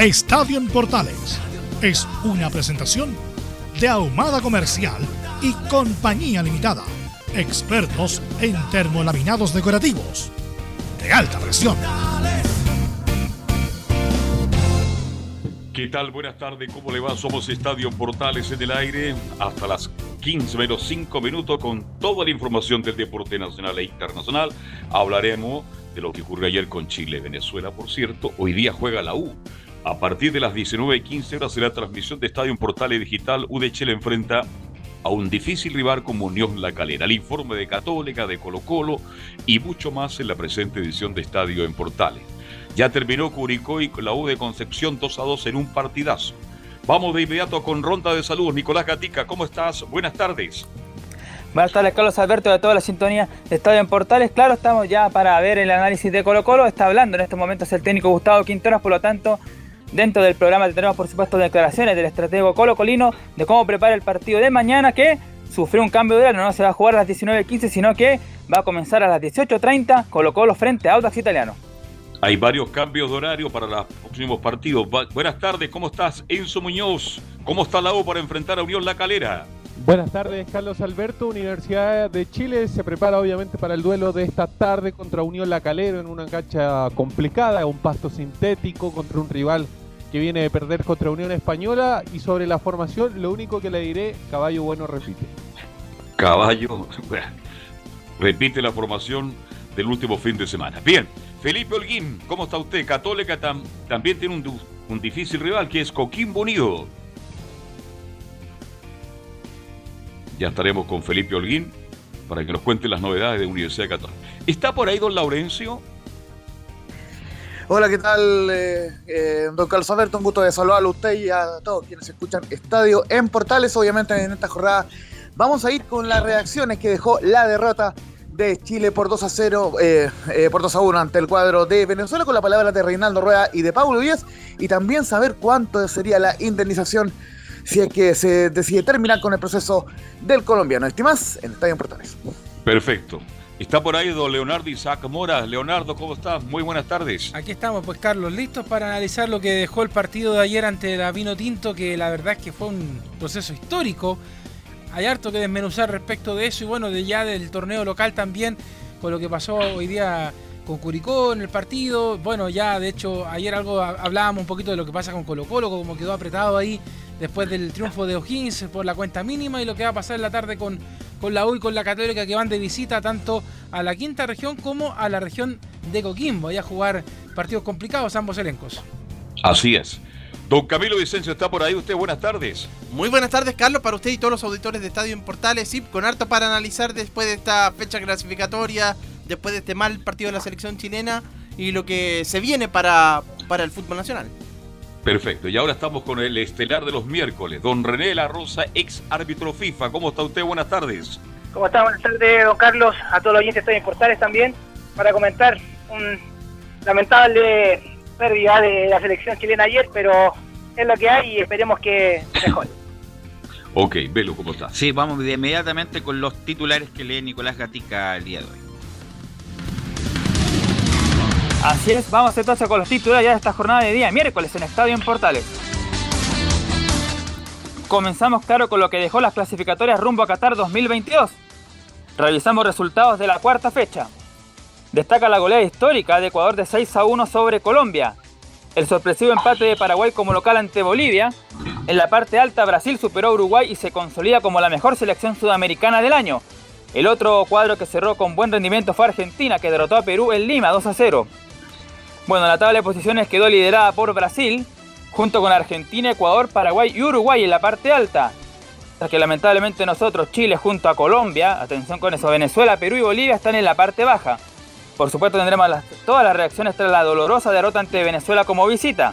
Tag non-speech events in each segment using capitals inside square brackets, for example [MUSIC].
Estadio Portales es una presentación de Ahumada Comercial y Compañía Limitada. Expertos en termolaminados decorativos de alta presión. ¿Qué tal? Buenas tardes, ¿cómo le va? Somos Estadio Portales en el aire hasta las 15 menos 5 minutos con toda la información del deporte nacional e internacional. Hablaremos de lo que ocurrió ayer con Chile, Venezuela, por cierto. Hoy día juega la U. A partir de las 19.15 horas será transmisión de Estadio Portales Digital. U de Chile enfrenta a un difícil rival como Unión La Calera. El informe de Católica, de Colo Colo y mucho más en la presente edición de Estadio en Portales. Ya terminó Curicó y la U de Concepción 2 a 2 en un partidazo. Vamos de inmediato con ronda de salud. Nicolás Gatica, ¿cómo estás? Buenas tardes. Buenas tardes, Carlos Alberto, de toda la sintonía de Estadio en Portales. Claro, estamos ya para ver el análisis de Colo Colo. Está hablando en estos momentos el técnico Gustavo Quinteros, por lo tanto, Dentro del programa tenemos, por supuesto, declaraciones del estratego Colo Colino de cómo prepara el partido de mañana que sufrió un cambio de horario, no se va a jugar a las 19.15, sino que va a comenzar a las 18.30 Colo Colo frente a Audax Italiano. Hay varios cambios de horario para los próximos partidos. Buenas tardes, ¿cómo estás? Enzo Muñoz, ¿cómo está la U para enfrentar a Unión La Calera? Buenas tardes, Carlos Alberto. Universidad de Chile se prepara obviamente para el duelo de esta tarde contra Unión La Calera en una cancha complicada, un pasto sintético contra un rival que viene de perder contra Unión Española. Y sobre la formación, lo único que le diré, Caballo Bueno repite. Caballo, repite la formación del último fin de semana. Bien, Felipe Holguín, ¿cómo está usted? Católica también tiene un, un, difícil rival que es Coquimbo Unido. Ya estaremos con Felipe Holguín para que nos cuente las novedades de Universidad Católica. ¿Está por ahí don Laurencio? Hola, ¿qué tal, eh, eh, don Carlos Alberto? Un gusto de saludarlo a usted y a todos quienes escuchan Estadio en Portales. Obviamente, en esta jornada vamos a ir con las reacciones que dejó la derrota de Chile por 2 a 0, eh, por 2 a 1 ante el cuadro de Venezuela, con la palabra de Reinaldo Rueda y de Pablo Díaz, y también saber cuánto sería la indemnización si es que se decide terminar con el proceso del colombiano. Estimas en Estadio en Portales. Perfecto. Está por ahí don Leonardo Isaac Mora. Leonardo, ¿cómo estás? Muy buenas tardes. Aquí estamos, pues Carlos, listos para analizar lo que dejó el partido de ayer ante la Vino Tinto, que la verdad es que fue un proceso histórico. Hay harto que desmenuzar respecto de eso y bueno, de ya del torneo local también, con lo que pasó hoy día con Curicó en el partido. Bueno, ya de hecho ayer algo hablábamos un poquito de lo que pasa con Colo Colo, como quedó apretado ahí después del triunfo de O'Higgins por la cuenta mínima y lo que va a pasar en la tarde con con la U y con la Católica que van de visita tanto a la quinta región como a la región de Coquimbo, a jugar partidos complicados ambos elencos. Así es. Don Camilo Vicencio está por ahí. Usted, buenas tardes. Muy buenas tardes, Carlos, para usted y todos los auditores de Estadio en Portales. Sí, con harto para analizar después de esta fecha clasificatoria, después de este mal partido de la selección chilena y lo que se viene para, para el fútbol nacional. Perfecto, y ahora estamos con el estelar de los miércoles, don René La Rosa, ex árbitro FIFA. ¿Cómo está usted? Buenas tardes. ¿Cómo está? Buenas tardes, don Carlos, a todos los oyentes de en Portales también, para comentar un lamentable pérdida de la selección chilena ayer, pero es lo que hay y esperemos que mejore. [LAUGHS] ok, velo cómo está. Sí, vamos inmediatamente con los titulares que lee Nicolás Gatica el día de hoy. Así es, vamos entonces con los títulos ya de esta jornada de día miércoles en Estadio en Portales. Comenzamos claro con lo que dejó las clasificatorias rumbo a Qatar 2022. Revisamos resultados de la cuarta fecha. Destaca la goleada histórica de Ecuador de 6 a 1 sobre Colombia. El sorpresivo empate de Paraguay como local ante Bolivia. En la parte alta Brasil superó a Uruguay y se consolida como la mejor selección sudamericana del año. El otro cuadro que cerró con buen rendimiento fue Argentina, que derrotó a Perú en Lima 2 a 0. Bueno, la tabla de posiciones quedó liderada por Brasil, junto con Argentina, Ecuador, Paraguay y Uruguay en la parte alta. Tras que lamentablemente nosotros, Chile junto a Colombia, atención con eso, Venezuela, Perú y Bolivia están en la parte baja. Por supuesto tendremos todas las reacciones tras la dolorosa derrota ante Venezuela como visita.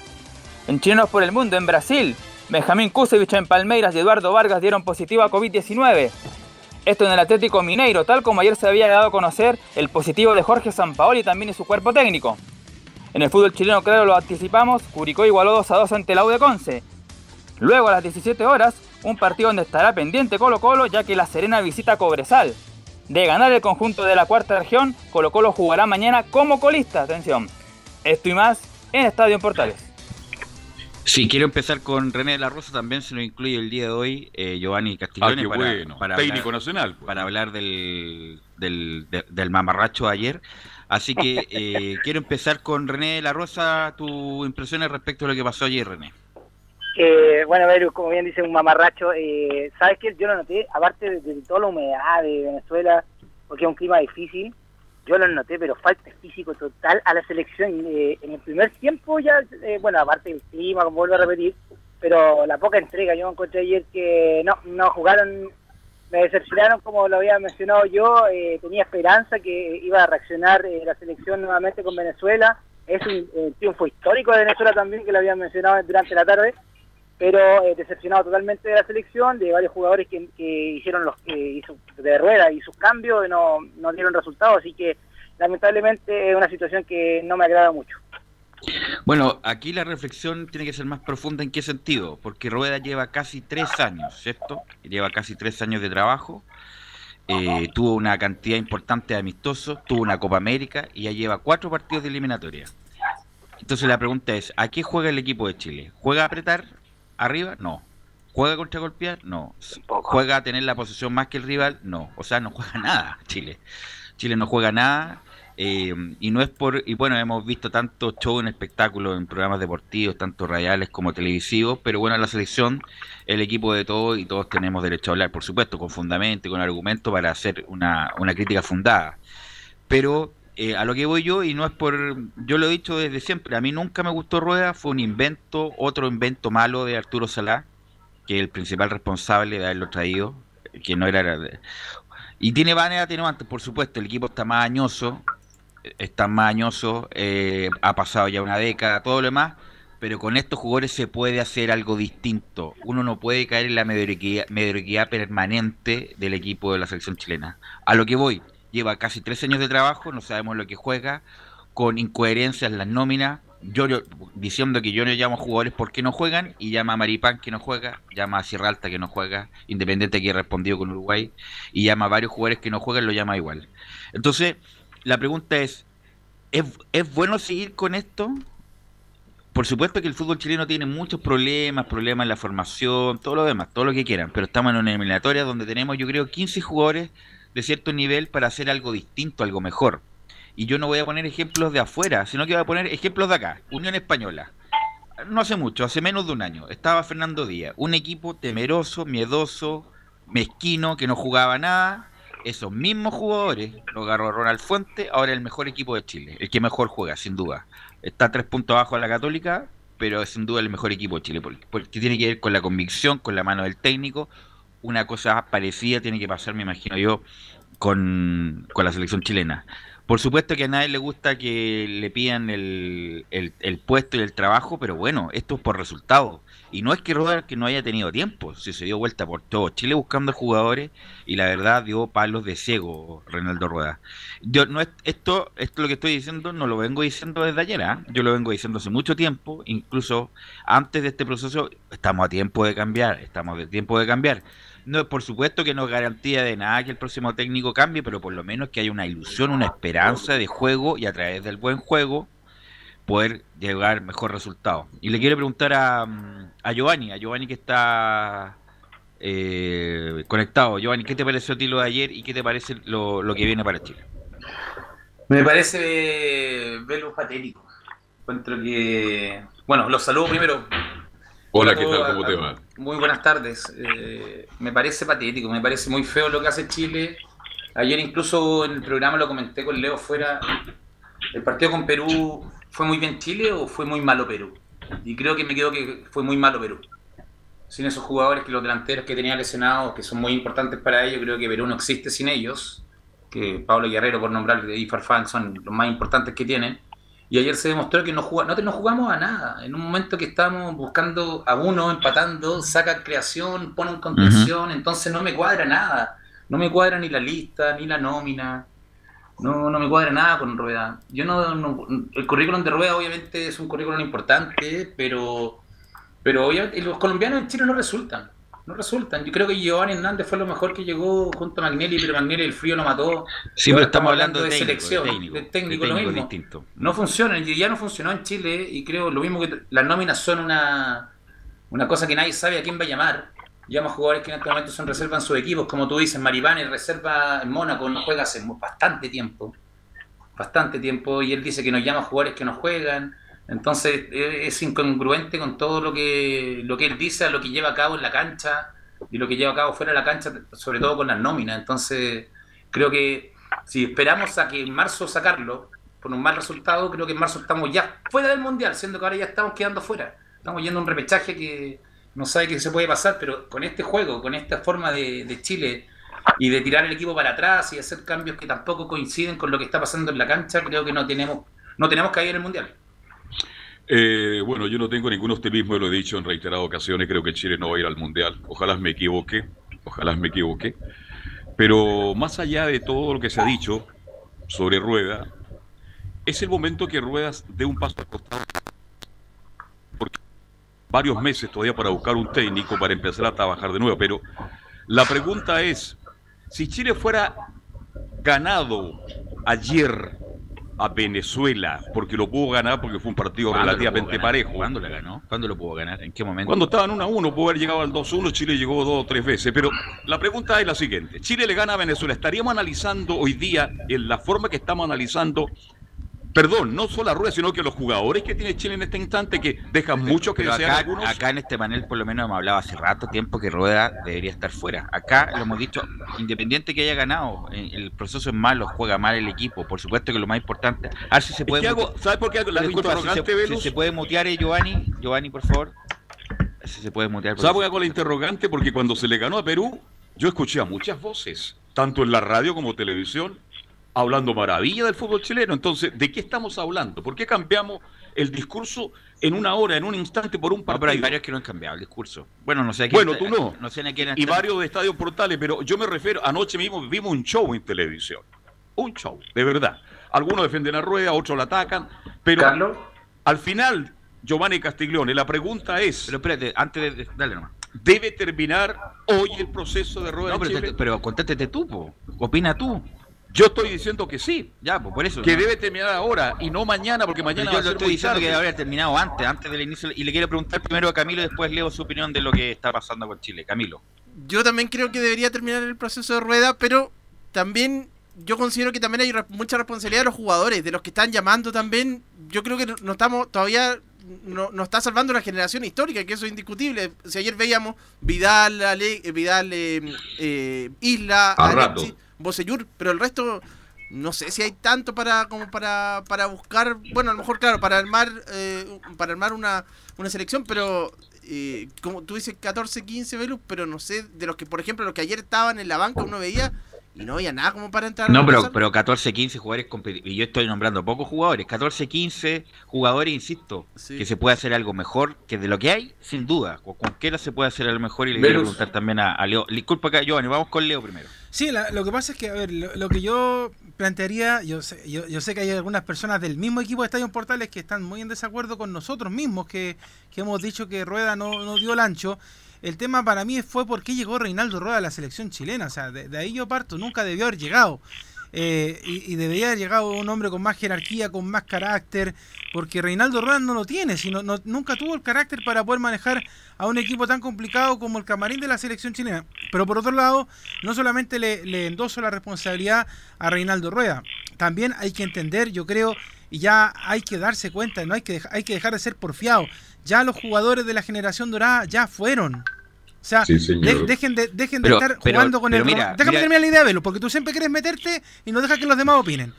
En Chilenos por el Mundo, en Brasil, Benjamín Kusevich en Palmeiras y Eduardo Vargas dieron positivo a COVID-19. Esto en el Atlético Mineiro, tal como ayer se había dado a conocer el positivo de Jorge Sampaoli también y su cuerpo técnico. En el fútbol chileno, claro, lo anticipamos, Curicó igualó 2 a 2 ante la U de Conce. Luego a las 17 horas, un partido donde estará pendiente Colo Colo ya que La Serena visita Cobresal. De ganar el conjunto de la cuarta región, Colo Colo jugará mañana como colista. Atención. Esto y más en Estadio en Portales. Sí, quiero empezar con René de la Rosa, también se nos incluye el día de hoy eh, Giovanni Castiglione ah, para, bueno. técnico nacional. Pues. Para hablar del, del, del mamarracho de ayer. Así que eh, quiero empezar con René de la Rosa, tus impresiones respecto a lo que pasó ayer, René. Eh, bueno, como bien dice un mamarracho, eh, ¿sabes qué? Yo lo noté, aparte de, toda la humedad de Venezuela, porque es un clima difícil, yo lo noté, pero falta físico total a la selección. Eh, en el primer tiempo ya, eh, bueno, aparte del clima, como vuelvo a repetir, pero la poca entrega, yo encontré ayer que no, no jugaron, me decepcionaron como lo había mencionado yo, eh, tenía esperanza que iba a reaccionar la selección nuevamente con Venezuela, es un triunfo histórico de Venezuela también, que lo había mencionado durante la tarde, pero decepcionado totalmente de la selección, de varios jugadores que, hicieron los que de rueda y sus cambios no, no dieron resultados, así que lamentablemente es una situación que no me agrada mucho. Bueno, aquí la reflexión tiene que ser más profunda en qué sentido, porque Rueda lleva casi tres años, ¿cierto? Lleva casi tres años de trabajo, eh, tuvo una cantidad importante de amistosos, tuvo una Copa América y ya lleva cuatro partidos de eliminatoria. Entonces la pregunta es, ¿a qué juega el equipo de Chile? ¿Juega a apretar arriba? No. ¿Juega contra golpear? No. ¿Juega a tener la posición más que el rival? No. O sea, no juega [LAUGHS] nada Chile. Chile no juega nada eh, y no es por, y bueno, hemos visto tantos shows en espectáculos, en programas deportivos, tanto radiales como televisivos, pero bueno, la selección, el equipo de todos y todos tenemos derecho a hablar, por supuesto, con fundamento, con argumento para hacer una, una crítica fundada. Pero eh, a lo que voy yo, y no es por, yo lo he dicho desde siempre, a mí nunca me gustó Rueda, fue un invento, otro invento malo de Arturo Salá, que el principal responsable de haberlo traído, que no era... Y tiene manera antes por supuesto, el equipo está más añoso, está más añoso, eh, ha pasado ya una década, todo lo demás, pero con estos jugadores se puede hacer algo distinto. Uno no puede caer en la mediocridad, permanente del equipo de la selección chilena. A lo que voy, lleva casi tres años de trabajo, no sabemos lo que juega, con incoherencias en las nóminas, yo, diciendo que yo no llamo jugadores porque no juegan y llama a Maripán que no juega, llama a Sierra Alta que no juega, Independiente que ha respondido con Uruguay y llama a varios jugadores que no juegan, lo llama igual. Entonces, la pregunta es, ¿es, bueno seguir con esto? Por supuesto que el fútbol chileno tiene muchos problemas, problemas en la formación, todo lo demás, todo lo que quieran, pero estamos en una eliminatoria donde tenemos, yo creo, 15 jugadores de cierto nivel para hacer algo distinto, algo mejor. Y yo no voy a poner ejemplos de afuera, sino que voy a poner ejemplos de acá. Unión Española. No hace mucho, hace menos de un año, estaba Fernando Díaz, un equipo temeroso, miedoso, mezquino, que no jugaba nada, esos mismos jugadores lo agarró Ronald Fuente, ahora el mejor equipo de Chile, el que mejor juega, sin duda. Está tres puntos abajo de la Católica, pero es sin duda el mejor equipo de Chile, porque, tiene que ver con la convicción, con la mano del técnico. Una cosa parecida tiene que pasar, me imagino yo, con, con la selección chilena. Por supuesto que a nadie le gusta que le pidan el, el, puesto y el trabajo, pero bueno, esto es por resultado. Y no es que Rueda que no haya tenido tiempo, si se dio vuelta por todo Chile buscando jugadores y la verdad dio palos de ciego Reinaldo Rueda. Yo no es, esto, esto lo que estoy diciendo no lo vengo diciendo desde ayer, ¿ah? yo lo vengo diciendo hace mucho tiempo, incluso antes de este proceso estamos a tiempo de cambiar, estamos a tiempo de cambiar. No, por supuesto que no es garantía de nada que el próximo técnico cambie, pero por lo menos que haya una ilusión, una esperanza de juego y a través del buen juego poder llegar mejor resultado. Y le quiero preguntar a, a Giovanni, a Giovanni que está eh, conectado. Giovanni, ¿qué te pareció a ti lo de ayer y qué te parece lo, que viene para Chile? Me parece verlo patético. Encuentro que. Bueno, los saludo primero. Hola, ¿qué tal? ¿Cómo te va? Muy buenas tardes. Eh, me parece patético, me parece muy feo lo que hace Chile. Ayer incluso en el programa lo comenté con Leo fuera. ¿El partido con Perú fue muy bien Chile o fue muy malo Perú? Y creo que me quedo que fue muy malo Perú. Sin esos jugadores que los delanteros que tenía lesionados, que son muy importantes para ellos, creo que Perú no existe sin ellos. Que Pablo Guerrero, por nombrar, y Farfán son los más importantes que tienen. Y ayer se demostró que no, juga- no, no jugamos a nada. En un momento que estábamos buscando a uno, empatando, saca creación, pone en contención, entonces no me cuadra nada. No me cuadra ni la lista, ni la nómina. No, no me cuadra nada con Rueda. Yo no, no- el currículum de Rueda obviamente es un currículum importante, pero, pero obviamente los colombianos en Chile no resultan. No resultan. Yo creo que Giovanni Hernández fue lo mejor que llegó junto a Magnelli, pero Magnelli el frío lo mató. Sí, pero estamos hablando de técnico, selección, de técnico, de técnico, de lo mismo. distinto. No funciona, ya no funcionó en Chile y creo lo mismo que las nóminas son una, una cosa que nadie sabe a quién va a llamar. Llama jugadores que en este momento son reserva en sus equipos, como tú dices, Maribán es reserva en Mónaco, no juega hace bastante tiempo. Bastante tiempo, y él dice que nos llama jugadores que no juegan. Entonces eh, es incongruente con todo lo que, lo que él dice, a lo que lleva a cabo en la cancha y lo que lleva a cabo fuera de la cancha, sobre todo con las nóminas. Entonces creo que si esperamos a que en marzo sacarlo por un mal resultado, creo que en marzo estamos ya fuera del mundial, siendo que ahora ya estamos quedando fuera. Estamos yendo a un repechaje que no sabe qué se puede pasar, pero con este juego, con esta forma de, Chile y de tirar el equipo para atrás y hacer cambios que tampoco coinciden con lo que está pasando en la cancha, creo que no tenemos no tenemos que ir en el mundial. Eh, bueno, yo no tengo ningún optimismo, lo he dicho en reiteradas ocasiones, creo que Chile no va a ir al Mundial. Ojalá me equivoque, ojalá me equivoque. Pero más allá de todo lo que se ha dicho sobre Rueda, es el momento que Ruedas dé un paso al costado. Porque varios meses todavía para buscar un técnico para empezar a trabajar de nuevo. Pero la pregunta es, si Chile fuera ganado ayer a Venezuela, porque lo pudo ganar porque fue un partido ¿Cuándo lo relativamente parejo. ¿Cuándo lo ganó? ¿Cuándo lo pudo ganar? ¿En qué momento? Cuando estaban 1 a 1, pudo haber llegado al 2 a 1, Chile llegó dos o tres veces. Pero la pregunta es la siguiente: Chile le gana a Venezuela. ¿Estaríamos analizando hoy día, en la forma que estamos analizando, perdón, no solo a Rueda, sino que los jugadores que tiene Chile en este instante, que dejan mucho que desear acá, algunos? acá en este panel por lo menos hemos hablado hace rato tiempo que Rueda debería estar fuera. Acá lo hemos dicho, independiente que haya ganado, eh, el proceso es malo, juega mal el equipo. Por supuesto que lo más importante. A ver si se Es puede. que hago- mutear- ¿Sabe por qué hago la Disculpa, si se, si se puede mutear eh, Giovanni, Giovanni, por favor. Si se puede mutear. por ¿Sabe por qué hago la interrogante? Porque cuando se le ganó a Perú, yo escuché a muchas voces, tanto en la radio como televisión, hablando maravilla del fútbol chileno. Entonces, ¿de qué estamos hablando? ¿Por qué cambiamos el discurso en una hora, en un instante, por un No, partido? pero hay varios que no han cambiado el discurso. Bueno, no sé a quién Bueno, está- tú no. No sé a quién y varios de Estadio Portales, pero yo me refiero, anoche mismo vimos un show en televisión. Un show, de verdad. Algunos defienden a Rueda, otros la atacan, pero Carlos. al final, Giovanni Castiglione, la pregunta es, Pero espérate, antes de. Dale nomás. ¿debe terminar hoy el proceso de Rueda No, pero, Chile? te- pero contéstete tú, po. opina tú. Yo estoy diciendo que sí, Ya, pues por eso. que ¿no? debe terminar ahora y no mañana, porque Pero mañana yo va a lo estoy diciendo tarde. que habría terminado antes, antes del inicio. Y le quiero preguntar primero a Camilo y después leo su opinión de lo que está pasando con Chile. Camilo. Yo también creo que debería terminar el proceso de rueda, pero también yo considero que también hay re- mucha responsabilidad de los jugadores, de los que están llamando también. Yo creo que no, no estamos todavía no, no está salvando una generación histórica, que eso es indiscutible. Si ayer veíamos Vidal, Ale- eh, Vidal, eh, eh, Isla. Alexis, Bocellur, pero el resto no sé si hay tanto para como para, para buscar, bueno, a lo mejor claro, para armar eh, para armar una, una selección, pero eh, como tú dices 14, 15 Velus, pero no sé, de los que por ejemplo los que ayer estaban en la banca uno veía y no había nada como para entrar. a No, pero, pero 14, 15 jugadores competi- Y yo estoy nombrando pocos jugadores. 14, 15 jugadores, insisto, Sí. que se puede hacer algo mejor que de lo que hay, sin duda. Con cualquiera se puede hacer algo mejor. Y le quiero preguntar también a, a Leo. Disculpa, acá, Giovanni, vamos con Leo primero. Sí, la- lo que pasa es que, a ver, lo, lo que yo plantearía, yo sé, yo, yo sé que hay algunas personas del mismo equipo de Estadio Portales que están muy en desacuerdo con nosotros mismos, que, que hemos dicho que Rueda no, no dio el ancho. El tema para mí fue por qué llegó Reinaldo Rueda a la selección chilena. O sea, de, ahí yo parto, nunca debió haber llegado. Eh, y, debería haber llegado un hombre con más jerarquía, con más carácter, porque Reinaldo Rueda no lo tiene, sino no, nunca tuvo el carácter para poder manejar a un equipo tan complicado como el camarín de la selección chilena. Pero por otro lado, no solamente le, le la responsabilidad a Reinaldo Rueda, también hay que entender, yo creo, y ya hay que darse cuenta, no hay que, hay que dejar de ser porfiado. Ya los jugadores de la generación dorada ya fueron. O sea, dejen de, dejen de estar jugando con el... Mira, Déjame terminar la idea, Velo, porque tú siempre quieres meterte y no dejas que los demás opinen.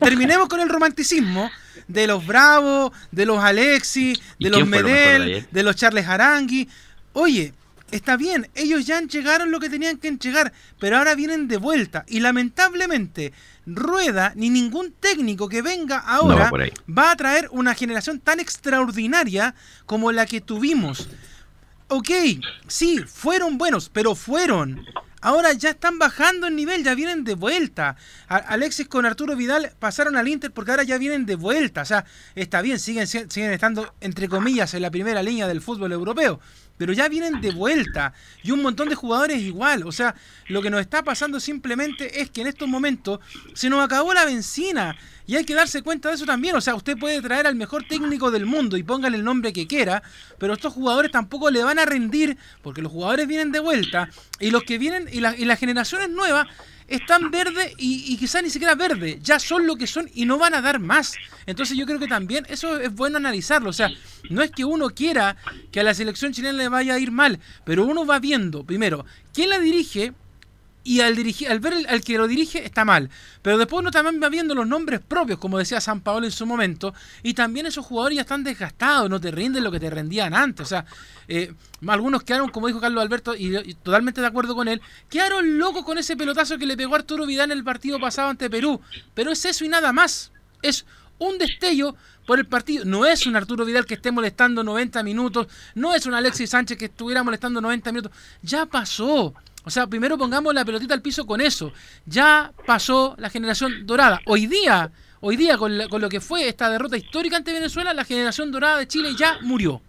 Terminemos con el romanticismo de los Bravos, de los Alexi, de los Medel, de los Charles Arangui. Oye, está bien, ellos ya llegaron lo que tenían que llegar, pero ahora vienen de vuelta. Y lamentablemente, Rueda ni ningún técnico que venga ahora va a traer una generación tan extraordinaria como la que tuvimos. Ok, sí, fueron buenos, pero fueron. Ahora ya están bajando el nivel, ya vienen de vuelta. Alexis con Arturo Vidal pasaron al Inter porque ahora ya vienen de vuelta. O sea, está bien, siguen, siguen estando, entre comillas, en la primera línea del fútbol europeo pero ya vienen de vuelta y un montón de jugadores igual. O sea, lo que nos está pasando simplemente es que en estos momentos se nos acabó la benzina y hay que darse cuenta de eso también. O sea, usted puede traer al mejor técnico del mundo y póngale el nombre que quiera, pero estos jugadores tampoco le van a rendir porque los jugadores vienen de vuelta y los que vienen y, y las generaciones nuevas están verde y, y quizás ni siquiera verde, ya son lo que son y no van a dar más. Entonces yo creo que también eso es bueno analizarlo. O sea, no es que uno quiera que a la selección chilena le vaya a ir mal, pero uno va viendo, primero, quién la dirige, y al, dirigir, al ver al que lo dirige está mal. Pero después uno también va viendo los nombres propios, como decía San Paolo en su momento, y también esos jugadores ya están desgastados, no te rinden lo que te rendían antes. O sea, eh, algunos quedaron, como dijo Carlos Alberto, y, totalmente de acuerdo con él, quedaron locos con ese pelotazo que le pegó Arturo Vidal en el partido pasado ante Perú. Pero es eso y nada más. Es un destello por el partido. No es un Arturo Vidal que esté molestando 90 minutos, no es un Alexis Sánchez que estuviera molestando 90 minutos. Ya pasó. O sea, primero pongamos la pelotita al piso con eso. Ya pasó la generación dorada. Hoy día, hoy día con, lo que fue esta derrota histórica ante Venezuela, la generación dorada de Chile ya murió.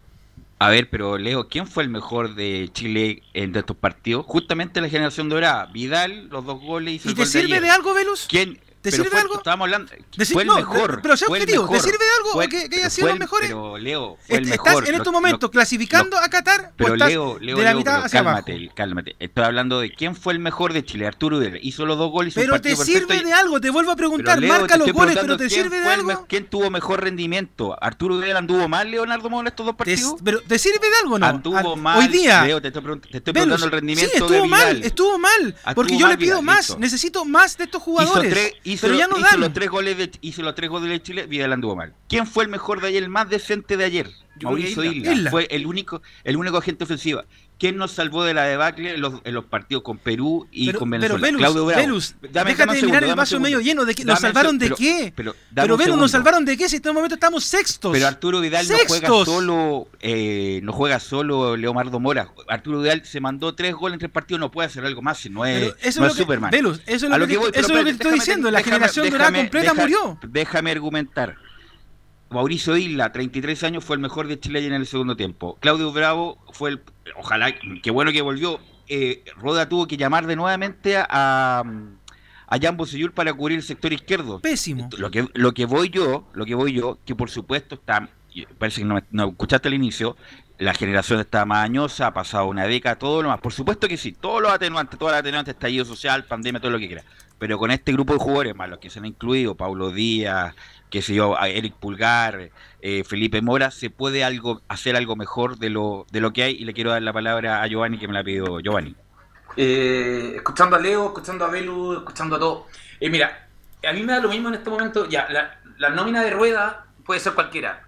A ver, pero Leo, ¿quién fue el mejor de Chile en estos partidos? Justamente la generación dorada. Vidal, los dos goles y, ¿Y te sirve de, algo, Velus? ¿Quién? ¿Te sirve de algo? Estábamos hablando. fue el mejor. Pero sea objetivo, ¿te sirve de algo que, que haya sido los mejores? Pero Leo, fue el mejor. Estás en estos momentos clasificando a Qatar pero Leo, Leo, de la mitad hacia cálmate, abajo. Cálmate, Estoy hablando de quién fue el mejor de Chile. Arturo Vidal hizo los dos goles. Pero te sirve de algo, te vuelvo a preguntar. Marca los goles, pero te sirve de algo. ¿Quién tuvo mejor rendimiento? ¿Arturo Vidal anduvo mal, Leonardo Mora, estos dos partidos? Pero ¿te sirve de algo no? Anduvo mal. Hoy día. Leo, te estoy preguntando el rendimiento. Sí, estuvo mal, estuvo mal. Porque yo le pido más. Necesito más de estos jugadores. Pero ya no dan tres goles de, hizo los tres goles de Chile, Vidal anduvo mal. ¿Quién fue el mejor de ayer, el más decente de ayer? Mauricio Isla. Fue el único, el único agente ofensiva. ¿Quién nos salvó de la debacle en los, en los partidos con Perú y con Venezuela? Pero Velus, Claudio Bravo. Velus, déjate de mirar el vaso medio lleno. De que, ¿Nos salvaron de qué? Pero, pero Velus, ¿nos salvaron de qué si en este momento estamos sextos? Pero Arturo Vidal no juega solo, eh, no juega solo Leomardo Mora. Arturo Vidal se mandó tres goles en tres partidos, no puede hacer algo más si no es, no es, Superman. Velus, eso es lo, que, eso es lo que te estoy diciendo. La generación dorada completa murió. Déjame argumentar. Mauricio Isla, 33 años, fue el mejor de Chile en el segundo tiempo. Claudio Bravo fue el. Ojalá, qué bueno que volvió. Eh, Roda tuvo que llamar de nuevamente a, a Jan Bosellur para cubrir el sector izquierdo. Pésimo. Lo que, lo que voy yo, lo que voy yo, que por supuesto está, parece que no, no escuchaste al inicio, la generación está más añosa, ha pasado una década, todo lo más. Por supuesto que sí, todos los atenuantes, todas las atenuantes, estallido social, pandemia, todo lo que quiera. Pero con este grupo de jugadores, más los que se han incluido, Paulo Díaz, qué sé yo, Eric Pulgar, eh, Felipe Mora, se puede algo hacer algo mejor de lo, de lo que hay y le quiero dar la palabra a Giovanni que me la pidió Giovanni. Eh, escuchando a Leo, escuchando a Belu, escuchando a todo. Eh, mira, a mí me da lo mismo en este momento, ya, la, la nómina de rueda puede ser cualquiera,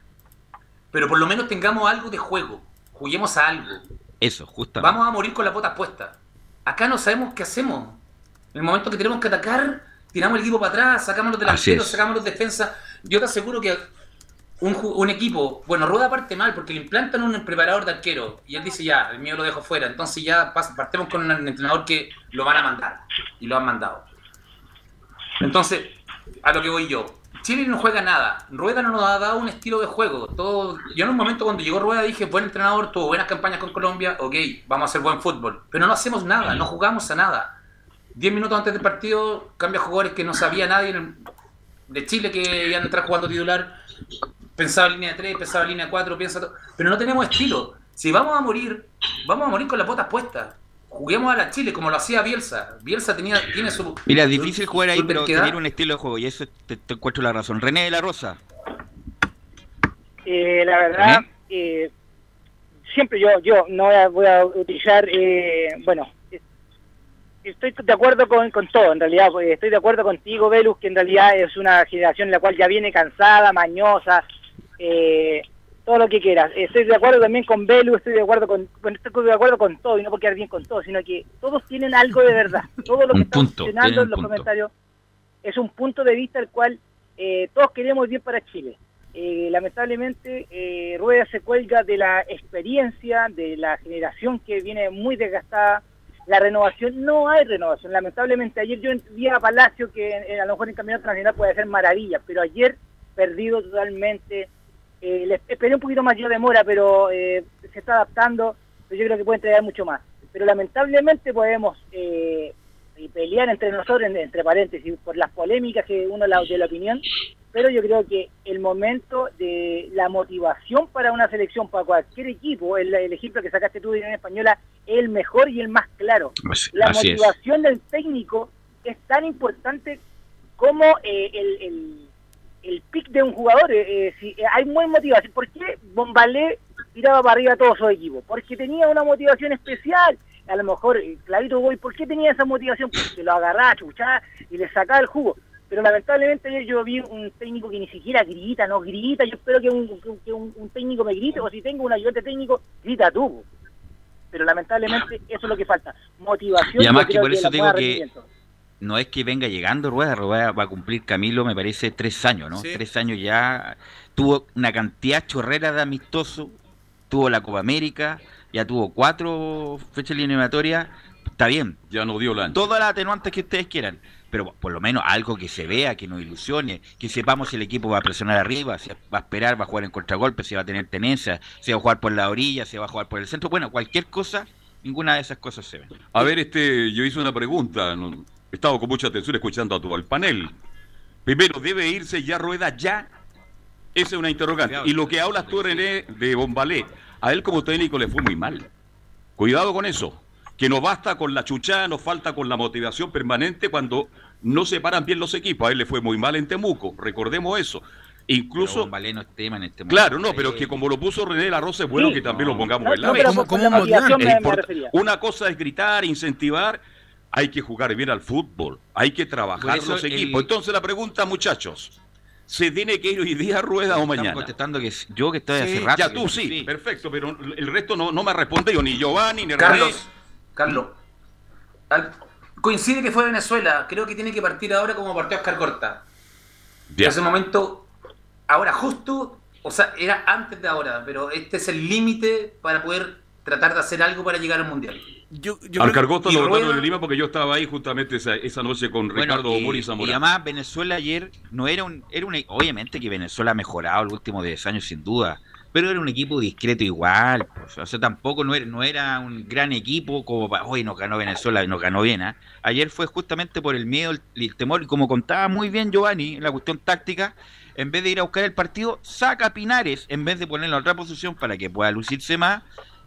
pero por lo menos tengamos algo de juego, juguemos a algo. Eso, justamente. Vamos a morir con las botas puestas. Acá no sabemos qué hacemos. En el momento que tenemos que atacar, tiramos el equipo para atrás, sacamos los delanteros, sacamos los defensas yo te aseguro que un, equipo, bueno, rueda parte mal porque le implantan un preparador de arquero y él dice ya, el mío lo dejo fuera, entonces ya partemos con un entrenador que lo van a mandar y lo han mandado. Entonces, a lo que voy yo, Chile no juega nada, Rueda no nos ha dado un estilo de juego. Todo, yo en un momento cuando llegó Rueda dije, buen entrenador, tuvo buenas campañas con Colombia, ok, vamos a hacer buen fútbol, pero no hacemos nada, no jugamos a nada. Diez minutos antes del partido cambia jugadores que no sabía nadie, de Chile que iban a entrar jugando titular, pensaba en línea 3, pensaba en línea 4, piensa todo, pero no tenemos estilo. Si vamos a morir, vamos a morir con las botas puestas. juguemos a la Chile como lo hacía Bielsa. Bielsa tenía, tiene su. Mira, es difícil jugar ahí, pero tener un estilo de juego, y eso te, te encuentro la razón. René de la Rosa. Eh, la verdad, eh, siempre yo yo no voy a, voy a utilizar, eh, bueno, estoy de acuerdo con, con todo, en realidad, pues, estoy de acuerdo contigo, Velus, que en realidad es una generación en la cual ya viene cansada, mañosa, eh, todo lo que quieras. Estoy de acuerdo también con Velus, estoy de acuerdo con, con- estoy de acuerdo con todo, y no por quedar bien con todo, sino que todos tienen algo de verdad. [LAUGHS] Todo lo que punto, mencionando en los punto. comentarios es un punto de vista el cual eh, todos queremos bien para Chile. Eh, lamentablemente, eh, Rueda se cuelga de la experiencia, de la generación que viene muy desgastada. La renovación, no hay renovación. Lamentablemente, ayer yo vi a Palacio que eh, a lo mejor en Campeonato Nacional puede hacer maravillas, pero ayer perdido totalmente. Eh, esperé un poquito más yo de Mora, pero eh, se está adaptando. Pero yo creo que puede entregar mucho más. Pero lamentablemente podemos y pelear entre nosotros, en- entre paréntesis, por las polémicas que uno la, de la opinión, pero yo creo que el momento de la motivación para una selección, para cualquier equipo, el, el ejemplo que sacaste tú de Unión Española, es el mejor y el más claro. Así, La así es. motivación del técnico es tan importante como eh, el, el, el pick de un jugador. eh, eh, si eh, hay muy motivación. ¿Por qué Bombalé tiraba para arriba a todo su equipo? Porque tenía una motivación especial. A lo mejor, eh, Clavito Boy, ¿por qué tenía esa motivación? Porque lo agarraba, chuchaba y le sacaba el jugo. Pero lamentablemente ayer yo vi un técnico que ni siquiera grita, no grita. Yo espero que un, que un, un técnico me grite, o si tengo un ayudante técnico, grita tú. Pero lamentablemente eso es lo que falta. Motivación. Y además que por eso la digo que no es que venga llegando Rueda, Rueda va a cumplir Camilo, me parece, tres años, ¿no? Sí. Tres años ya. Tuvo una cantidad chorrera de amistosos, tuvo la Copa América, ya tuvo cuatro fechas eliminatorias. Está bien, Ya no dio la ancha. todas las atenuantes que ustedes quieran, pero por lo menos algo que se vea, que nos ilusione, que sepamos si el equipo va a presionar arriba, si va a esperar, va a jugar en contragolpe, si va a tener tenencia, si va a jugar por la orilla, si va a jugar por el centro. Bueno, cualquier cosa, ninguna de esas cosas se ven. A ver, este, yo hice una pregunta. He estado con mucha atención escuchando a todo el panel. Primero, ¿debe irse ya Rueda ya? Esa es una interrogante. Y lo que hablas tú, René, de Bombalé, a él como técnico le fue muy mal. Cuidado con eso. Que no basta con la chuchada, nos falta con la motivación permanente cuando no se paran bien los equipos. A él le fue muy mal en Temuco, recordemos eso. Incluso, no es tema en este momento. claro, no, pero es que como lo puso René La Rosa, es bueno Sí. que también lo pongamos No, en la no, mesa. pero Como- un me. Una cosa es gritar, incentivar, hay que jugar bien al fútbol, hay que trabajar los el- equipos. Entonces la pregunta, muchachos, ¿se tiene que ir hoy día a rueda o Estamos mañana? contestando que yo que estoy hace rato. Ya tú sí, perfecto, pero el resto no, no me ha respondido, ni Giovanni, ni René. Carlos, Carlos, al- coincide que fue Venezuela. Creo que tiene que partir ahora como partió Oscar Corta. Ya. En ese momento, ahora justo, o sea, era antes de ahora, pero este es el límite para poder tratar de hacer algo para llegar al mundial. Yo, yo y lo votaron Rueda- en Lima porque yo estaba ahí justamente esa, esa noche con Bueno, Ricardo y, Mori y además Venezuela ayer no era un, era un obviamente que Venezuela ha mejorado los últimos 10 años sin duda, pero era un equipo discreto igual, pues, o sea, tampoco no era, no era un gran equipo como para, hoy nos ganó Venezuela y nos ganó bien, ¿ah? ayer fue justamente por el miedo, el, el temor, y como contaba muy bien Giovanni, en la cuestión táctica, en vez de ir a buscar el partido, saca a Pinares en vez de ponerlo en otra posición para que pueda lucirse más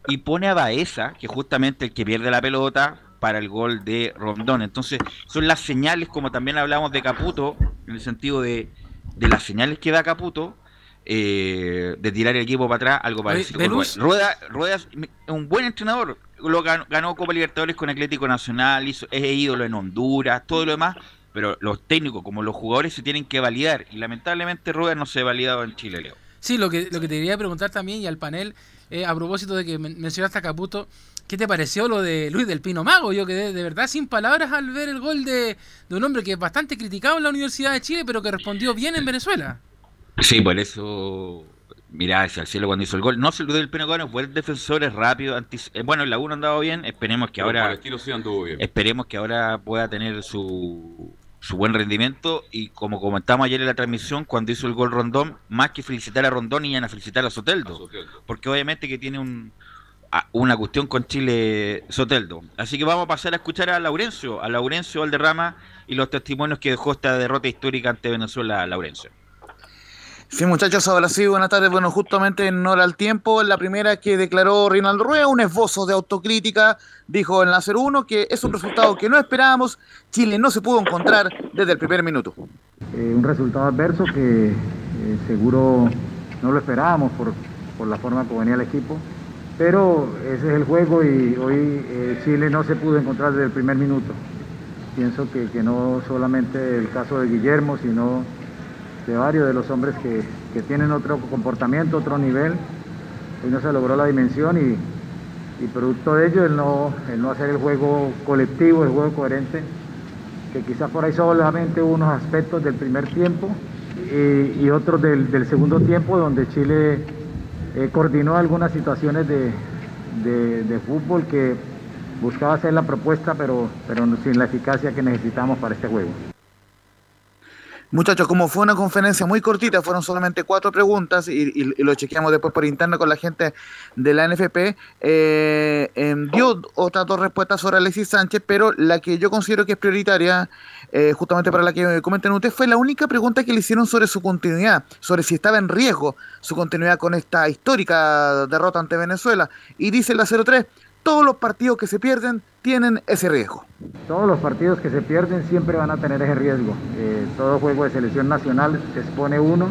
y pone a Baeza, que justamente el que pierde la pelota para el gol de Rondón. Entonces, son las señales, como también hablamos de Caputo, en el sentido de, de las señales que da Caputo, eh, de tirar el equipo para atrás, algo parecido. Rueda, Rueda es un buen entrenador, lo ganó, ganó Copa Libertadores con Atlético Nacional, hizo, es ídolo en Honduras, todo lo demás, pero los técnicos como los jugadores se tienen que validar y lamentablemente Rueda no se ha validado en Chile, Leo. Sí, lo que, lo que te quería preguntar también y al panel, eh, a propósito de que men- mencionaste a Caputo, ¿qué te pareció lo de Luis del Pino Mago? Yo quedé de verdad sin palabras al ver el gol de, de un hombre que es bastante criticado en la Universidad de Chile, pero que respondió bien en Venezuela. Sí, por eso miraba hacia el cielo cuando hizo el gol. No se olvidó del Pino Cano, buen defensor, es rápido. antis- eh, bueno, en la 1 andaba bien, esperemos que Pero ahora Palestino sí anduvo bien. esperemos que ahora pueda tener su, su buen rendimiento y como comentamos ayer en la transmisión, cuando hizo el gol Rondón, más que felicitar a Rondón, iban a felicitar a Soteldo, porque obviamente que tiene un, a- una cuestión con Chile Soteldo. Así que vamos a pasar a escuchar a Laurencio, a Laurencio Valderrama y los testimonios que dejó esta derrota histórica ante Venezuela Laurencio. Sí, muchachos, ahora sí, buenas tardes. Bueno, justamente en hora al tiempo, la primera que declaró Rinaldo Rueda, un esbozo de autocrítica, dijo en la 01 que es un resultado que no esperábamos, Chile no se pudo encontrar desde el primer minuto. Eh, un resultado adverso que eh, seguro no lo esperábamos por, por, la forma como venía el equipo, pero ese es el juego y hoy eh, Chile no se pudo encontrar desde el primer minuto. Pienso que, que no solamente el caso de Guillermo, sino de varios de los hombres que, que, tienen otro comportamiento, otro nivel. Hoy no se logró la dimensión y, y producto de ello el no, el no hacer el juego colectivo, el juego coherente, que quizás por ahí solamente unos aspectos del primer tiempo y, y otros del, del, segundo tiempo donde Chile eh, coordinó algunas situaciones de, de, de, fútbol que buscaba hacer la propuesta pero, pero sin la eficacia que necesitamos para este juego. Muchachos, como fue una conferencia muy cortita, fueron solamente cuatro preguntas y, y, y lo chequeamos después por interno con la gente de la NFP, eh, dio otras dos respuestas sobre Alexis Sánchez, pero la que yo considero que es prioritaria, eh, justamente para la que comenten ustedes, fue la única pregunta que le hicieron sobre su continuidad, sobre si estaba en riesgo su continuidad con esta histórica derrota ante Venezuela. Y dice la 03, todos los partidos que se pierden tienen ese riesgo. Todos los partidos que se pierden siempre van a tener ese riesgo. Eh, todo juego de selección nacional se expone uno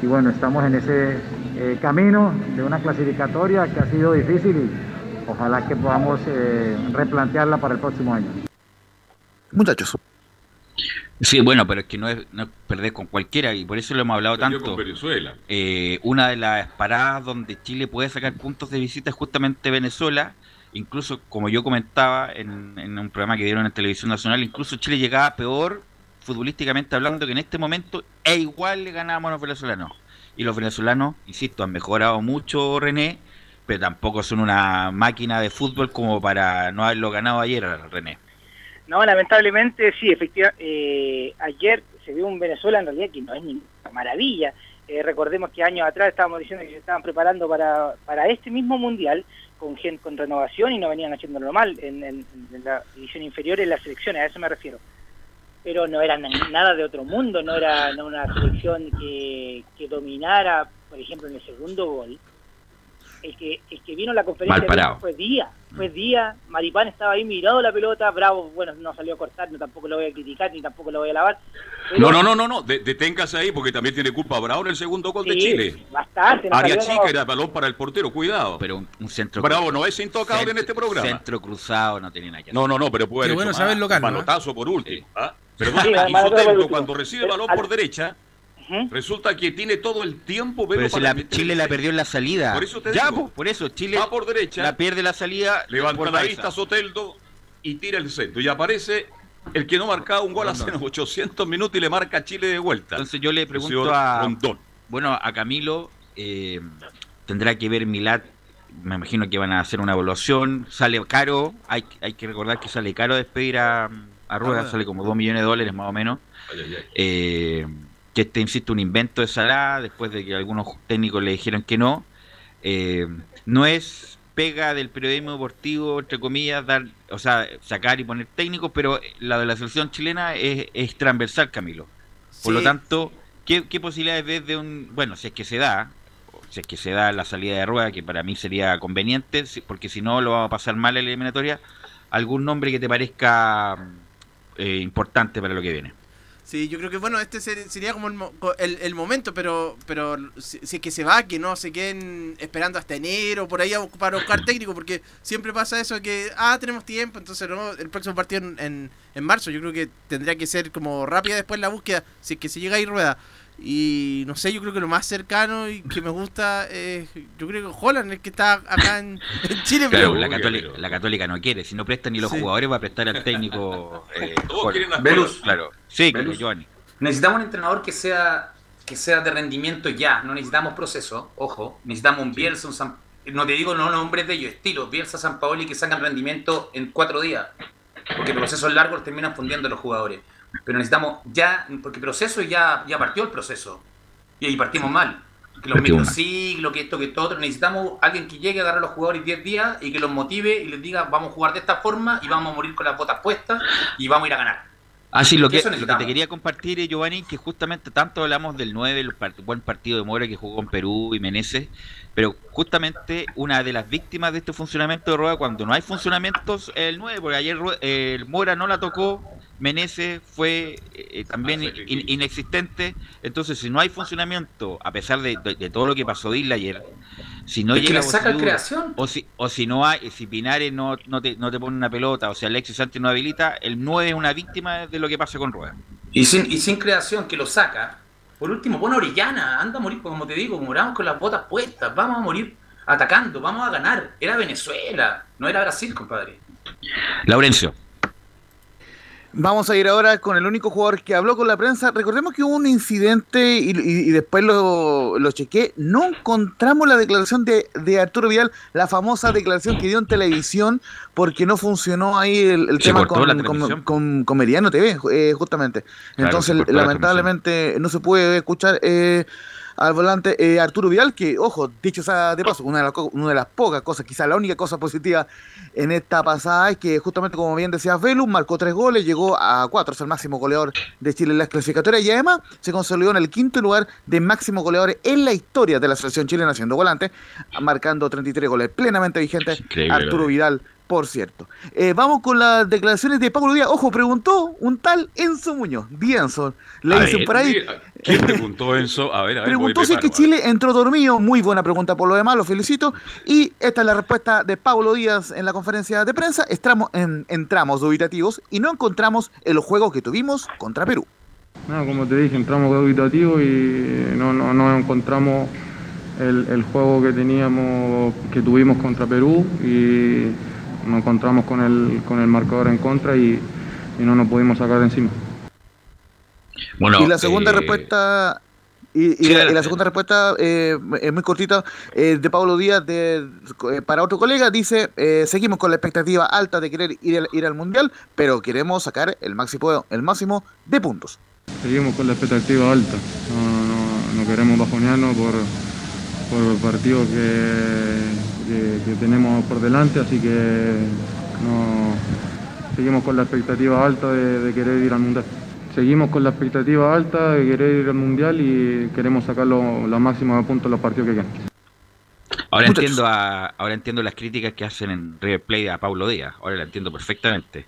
y bueno, estamos en ese eh, camino de una clasificatoria que ha sido difícil y ojalá que podamos eh, replantearla para el próximo año. Muchachos. Sí, bueno, pero es que no es, no es perder con cualquiera y por eso lo hemos hablado Perdió tanto. con Venezuela. Eh, una de las paradas donde Chile puede sacar puntos de visita es justamente Venezuela incluso como yo comentaba en, un programa que dieron en Televisión Nacional, incluso Chile llegaba peor futbolísticamente hablando que en este momento e igual le ganábamos a los venezolanos. Y los venezolanos, insisto, han mejorado mucho René, pero tampoco son una máquina de fútbol como para no haberlo ganado ayer, René. No, lamentablemente sí, efectivamente, eh, ayer se vio un Venezuela en realidad que no es ni maravilla. Eh, recordemos que años atrás estábamos diciendo que se estaban preparando para, para este mismo mundial con gente con renovación y no venían haciéndolo mal en, en, en la división inferior en las selecciones, a eso me refiero. Pero no era nada de otro mundo, no era una selección que, que dominara, por ejemplo, en el segundo gol. El que, el que vino a la conferencia fue Día, fue Día, Maripán estaba ahí mirando la pelota, Bravo, bueno, no salió a cortar, no, tampoco lo voy a criticar, ni tampoco lo voy a lavar. Pero... No, no, no, no, no, deténgase ahí porque también tiene culpa Bravo en el segundo gol sí, de Chile. Bastante. No Área chica no... era balón para el portero, cuidado. Pero un, un centro Bravo no es intocable centro, en este programa. Centro cruzado no tiene nada que hacer. No, no, no, pero puede bueno saber local. Manotazo por último. Sí. ¿ah? Pero bueno, cuando recibe el balón por derecha, Resulta que tiene todo el tiempo pero si la, Chile la perdió en la salida. Por eso te ya, digo, por eso Chile va por derecha, la pierde la salida, levanta la vista Soteldo y tira el centro y aparece el que no marcaba un gol hace no. [LAUGHS] 800 minutos y le marca a Chile de vuelta. Entonces yo le pregunto a Rondón. bueno, a Camilo eh, tendrá que ver Milat, me imagino que van a hacer una evaluación, sale caro, hay, hay que recordar que sale caro despedir a, a Rueda, sale como 2 millones de dólares más o menos. Ay, ay, ay. Eh, que este, insisto, un invento de Salah, después de que algunos técnicos le dijeron que no. Eh, no es pega del periodismo deportivo, entre comillas, dar, o sea, sacar y poner técnicos, pero la de la selección chilena es, es transversal, Camilo. Por Sí. lo tanto, ¿qué, ¿qué posibilidades ves de un, bueno, si es que se da, si es que se da la salida de rueda, que para mí sería conveniente, porque si no lo vamos a pasar mal en la eliminatoria, algún nombre que te parezca eh, importante para lo que viene? Sí, yo creo que bueno, este ser- sería como el, el, el momento, pero pero si, es que se va, que no se queden esperando hasta enero, por ahí a, para buscar técnico, porque siempre pasa eso que, ah, tenemos tiempo, entonces no, el próximo partido en, en, en marzo, yo creo que tendría que ser como rápida después la búsqueda, si es que se llega ahí rueda. Y no sé, yo creo que lo más cercano y que me gusta es, yo creo que Holland, el que está acá en, en Chile, Claro, pero- la, católica, pero- la católica no quiere, si no prestan ni los Sí. jugadores va a prestar al técnico. [LAUGHS] eh, Todos quieren Velus. Claro, sí, claro, Velus. Giovanni. Necesitamos un entrenador que sea que sea de rendimiento ya, no necesitamos proceso, ojo, necesitamos un Bielsa, un San- no te digo no nombres de ellos, estilo, Bielsa, San Paoli que sacan rendimiento en cuatro días, porque procesos largos terminan fundiendo a los jugadores, pero necesitamos ya, porque proceso ya, ya partió el proceso, y ahí partimos mal, que los microciclos, que esto, que todo otro, necesitamos alguien que llegue a agarrar a los jugadores 10 días y que los motive y les diga, vamos a jugar de esta forma y vamos a morir con las botas puestas y vamos a ir a ganar. Ah, sí, lo que, lo te quería compartir, eh, Giovanni, que justamente tanto hablamos del 9, el part- buen partido de Mora que jugó con Perú y Meneses, pero justamente una de las víctimas de este funcionamiento de Rueda, cuando no hay funcionamientos, el 9, porque ayer eh, el Mora no la tocó, Meneses fue eh, también Ah, in- inexistente, entonces si no hay funcionamiento, a pesar de, de- de todo lo que pasó de Isla ayer, si no Es llega saca creación. o si, o si no hay, si Pinares no, no, te, no te pone una pelota, o si Alexis Sánchez no habilita, el 9 es una víctima de lo que pasa con Rueda. Y sin, y sin creación que lo saca. Por último, pon Orellana, anda a morir, como te digo, moramos con las botas puestas, vamos a morir atacando, vamos a ganar. Era Venezuela, no era Brasil, compadre. Laurencio. Vamos a ir ahora con el único jugador que habló con la prensa. Recordemos que hubo un incidente y, y- y después lo, lo chequé. No encontramos la declaración de, de Arturo Vidal, la famosa declaración que dio en televisión, porque no funcionó ahí el, tema con, con, con- con Meridiano TV, eh, justamente. Claro, Entonces, la lamentablemente, no se puede escuchar eh, al volante eh, Arturo Vidal, que, ojo, dicho sea de paso, una de, las, co- una de las pocas cosas, quizás la única cosa positiva en esta pasada es que justamente como bien decía Velus, marcó tres goles, llegó a cuatro, es el máximo goleador de Chile en las clasificatorias y además se consolidó en el quinto lugar de máximo goleadores en la historia de la selección chilena siendo volante, marcando 33 goles, plenamente vigente Arturo Vidal, por cierto. Eh, vamos con las declaraciones de Pablo Díaz. Ojo, preguntó un tal Enzo Muñoz, Dienson, le dicen por ahí. ¿Quién preguntó eso? A ver, a ver. Preguntó si es que Chile entró dormido. Muy buena pregunta por lo demás, lo felicito. Y esta es la respuesta de Pablo Díaz en la conferencia de prensa. Entramos, en, entramos dubitativos y no encontramos el juego que tuvimos contra Perú. No, como te dije, entramos dubitativos y no, no, no encontramos el, el juego que teníamos, que tuvimos contra Perú y nos encontramos con el, con el marcador en contra y, y no nos pudimos sacar de encima. Bueno, y la segunda eh, respuesta. Y, y sí, la, y la adelante. segunda respuesta eh, es muy cortita eh, de Pablo Díaz de, eh, para otro colega. Dice, eh, seguimos con la expectativa alta de querer ir al, ir al Mundial, pero queremos sacar el máximo, el máximo de puntos. Seguimos con la expectativa alta, no, no, no queremos bajonearnos por, por el partido que, que- que tenemos por delante, así que no, seguimos con la expectativa alta de, de querer ir al Mundial. Seguimos con la expectativa alta de querer ir al Mundial y queremos sacar lo- la máxima de puntos los partidos que quedan. Ahora Muchachos. entiendo, a, ahora entiendo las críticas que hacen en River Plate a Pablo Díaz. Ahora la entiendo perfectamente.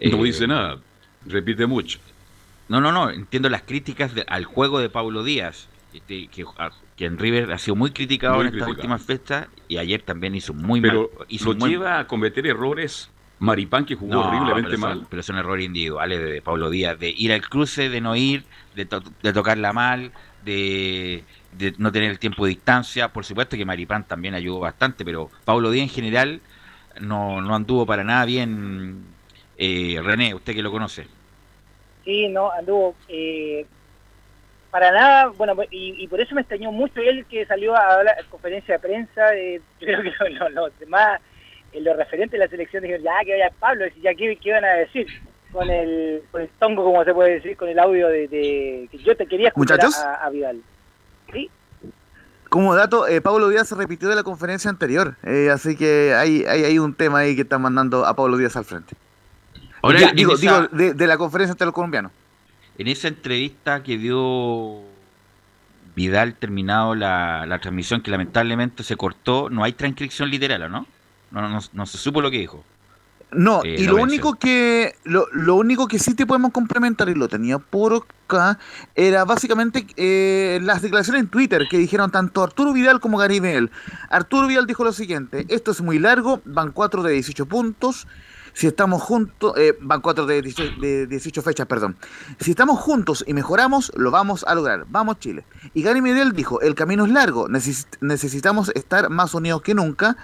No Eh, dice nada. Repite mucho. No, no, no. Entiendo las críticas de- al juego de Pablo Díaz. este, que, a- que en River ha sido muy criticado Muy en estas últimas fechas y ayer también hizo muy Pero mal. Hizo lo lleva a cometer errores. Maripán que jugó No, horriblemente pero son- mal. pero son errores individuales de Pablo Díaz, de ir al cruce, de no ir, de, to- de tocarla mal, de, de no tener el tiempo de distancia. Por supuesto que Maripán también ayudó bastante, pero Pablo Díaz en general no, no anduvo para nada bien. Eh, René, usted que lo conoce. Sí, no, anduvo eh, para nada, bueno, pues, y, y por eso me extrañó mucho él que salió a hablar en conferencia de prensa, eh, yo [LAUGHS] creo que los demás, eh, los referentes de la selección dijeron, ya que vaya Pablo, y ya qué, qué iban a decir con el, con el tongo, como se puede decir, con el audio de, de- que yo te quería escuchar Muchachos. a, a Vidal. Sí, Como dato, eh, Pablo Díaz se repitió de la conferencia anterior, eh, así que hay, hay, hay un tema ahí que están mandando a Pablo Díaz al frente. Ahora, Ya, en digo, esa- digo de, de la conferencia ante los colombianos. En esa entrevista que dio Vidal terminado la, la transmisión, que lamentablemente se cortó, no hay transcripción literal, ¿o ¿no? No, no, no se supo lo que dijo. No, Eh, y lo único que lo, lo único que sí te podemos complementar y lo tenía por acá era básicamente eh, las declaraciones en Twitter que dijeron tanto Arturo Vidal como Gary Bell. Arturo Vidal dijo lo siguiente: esto es muy largo, van 4 de 18 puntos. Si estamos juntos, eh, van 4 de 18, de 18 fechas, perdón. Si estamos juntos y mejoramos, lo vamos a lograr. Vamos Chile. Y Gary Medel dijo, el camino es largo, neces- necesitamos estar más unidos que nunca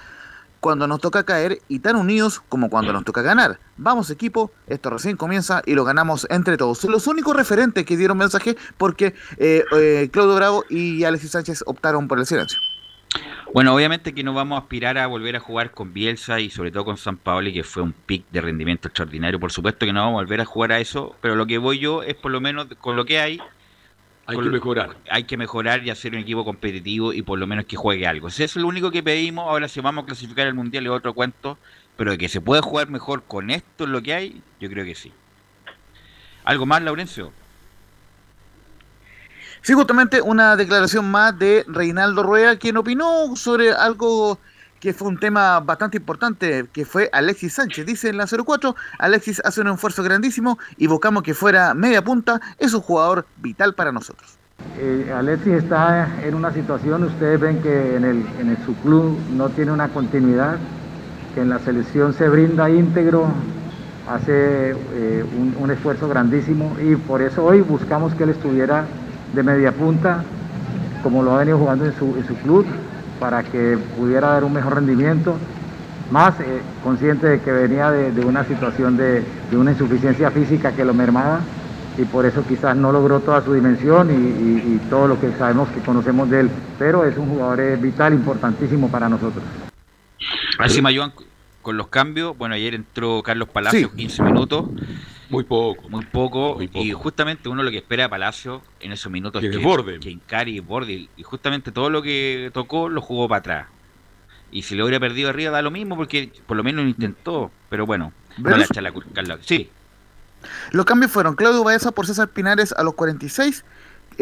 cuando nos toca caer y tan unidos como cuando nos toca ganar. Vamos equipo, esto recién comienza y lo ganamos entre todos. Los únicos referentes que dieron mensaje porque eh, eh, Claudio Bravo y Alexis Sánchez optaron por el silencio. Bueno, obviamente que no vamos a aspirar a volver a jugar con Bielsa y sobre todo con San Paoli, que fue un pick de rendimiento extraordinario. Por supuesto que no vamos a volver a jugar a eso, pero lo que voy yo es por lo menos con lo que hay. Hay que mejorar. Hay que mejorar y hacer un equipo competitivo y por lo menos que juegue algo. Eso es lo único que pedimos. Ahora si vamos a clasificar el Mundial es otro cuento, pero de que se puede jugar mejor con esto en lo que hay, yo creo que sí. ¿Algo más, Laurencio? Sí, justamente una declaración más de Reinaldo Rueda, quien opinó sobre algo que fue un tema bastante importante, que fue Alexis Sánchez. Dice en la 04, Alexis hace un esfuerzo grandísimo y buscamos que fuera media punta, es un jugador vital para nosotros. Eh, Alexis está en una situación, ustedes ven que en, el, en su club no tiene una continuidad, que en la selección se brinda íntegro, hace eh, un, un esfuerzo grandísimo y por eso hoy buscamos que él estuviera de media punta, como lo ha venido jugando en su, en su club, para que pudiera dar un mejor rendimiento, más eh, consciente de que venía de, de una situación de, de, una insuficiencia física que lo mermaba y por eso quizás no logró toda su dimensión y, y, y todo lo que sabemos que conocemos de él, pero es un jugador eh, vital, importantísimo para nosotros. Así, Mayuan, con los cambios, bueno, ayer entró Carlos Palacios, sí. 15 minutos. Muy poco. Muy poco. Muy poco. Y justamente uno lo que espera a Palacio en esos minutos que, que, borde. que encare y borde. Y justamente todo lo que tocó lo jugó para atrás. Y si lo hubiera perdido arriba da lo mismo porque por lo menos lo intentó. Pero bueno, no le echa la culpa. Sí. Los cambios fueron Claudio Baeza por César Pinares a los 46,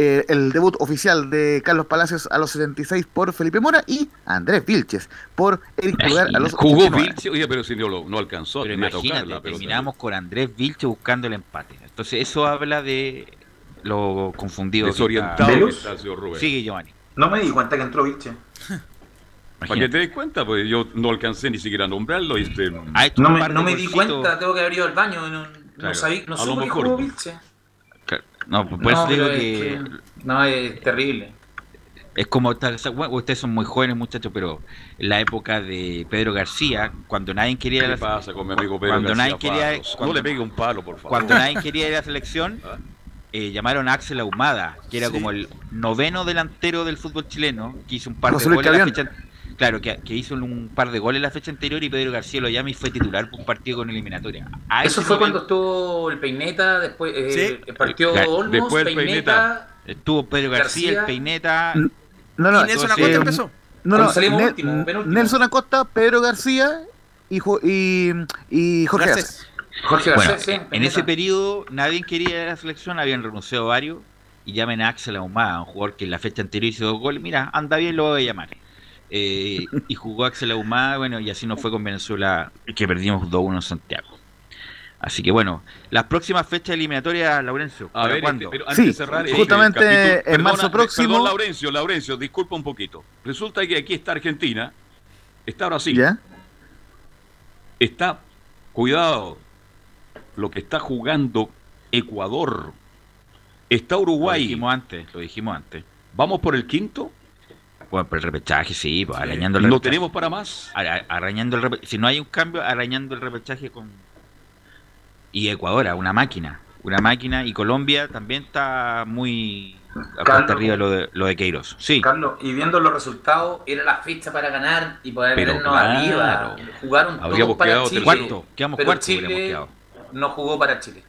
eh, el debut oficial de Carlos Palacios a los 76 por Felipe Mora y Andrés Vilches por Eric Pulgar a los Jugó 89. Vilches, oye, pero si no, lo, no alcanzó pero imagínate, tocarla, terminamos con Andrés Vilches buscando el empate. Entonces eso habla de lo confundido. Desorientado que está, que está Sigue, Giovanni. No me di cuenta que entró Vilches. [LAUGHS] Para que te des cuenta, pues yo no alcancé ni siquiera a nombrarlo. Este... Ah, no me, no me di cuenta, tengo que haber ido al baño. No, claro. no sabía, no a lo mejor. Vilches. No, pues por eso no, digo es que, que, No, es terrible. Es como, ustedes son muy jóvenes muchachos, pero en la época de Pedro García, cuando nadie quería... ¿Qué pasa con mi amigo Pedro cuando García nadie quería, cuando, No le pegue un palo, por favor. Cuando nadie [LAUGHS] quería ir a la selección, eh, llamaron a Axel Ahumada, que era sí. como el noveno delantero del fútbol chileno, que hizo un par de goles en la fecha... Claro, que, que, hizo un par de goles la fecha anterior y Pedro García lo llama y fue titular por un partido con eliminatoria. A Eso fue momento... cuando estuvo el Peineta, después eh, ¿Sí? el partido claro, Olmos, después el Peineta, Peineta, Estuvo Pedro García, García, el Peineta. No, no, ¿Y Nelson Acosta eh, empezó? No, no, salimos Nel último, penúltimo. Nelson Acosta, Pedro García y, y, y Jorge Garcés. Jorge bueno, Garcés, sí, en ese periodo nadie quería ir a la selección, habían renunciado varios y llamen a Axel Ahumada, un jugador que en la fecha anterior hizo dos goles. Mira, anda bien, lo voy a llamar. Eh, y jugó Axel Ahumada, bueno, y así nos fue con Venezuela, que perdimos 2-1 en Santiago. Así que bueno, las próximas fechas eliminatorias, Laurencio, a ver, cuándo? Pero antes sí, de cerrar, justamente el capítulo, en perdona, marzo próximo. Perdón, Laurencio, Laurencio, disculpa un poquito. Resulta que aquí está Argentina, está Brasil, ¿Ya? está, cuidado, lo que está jugando Ecuador, está Uruguay. Lo dijimos antes, lo dijimos antes. ¿Vamos por el quinto? Bueno, por el repechaje, sí, pues, arañando el ¿No repechaje. tenemos para más? Ara- arañando el Si no hay un cambio, arañando el repechaje con. Y Ecuador, una máquina. Una máquina. Y Colombia también está muy. cuesta arriba lo de, lo de Queiroz. Sí. Carlos, y viendo los resultados, era la fecha para ganar y poder Pero vernos claro. arriba. Jugaron todos para quedado Chile. Cuarto, quedamos pero cuarto, Chile hubiéramos quedado. no jugó para Chile.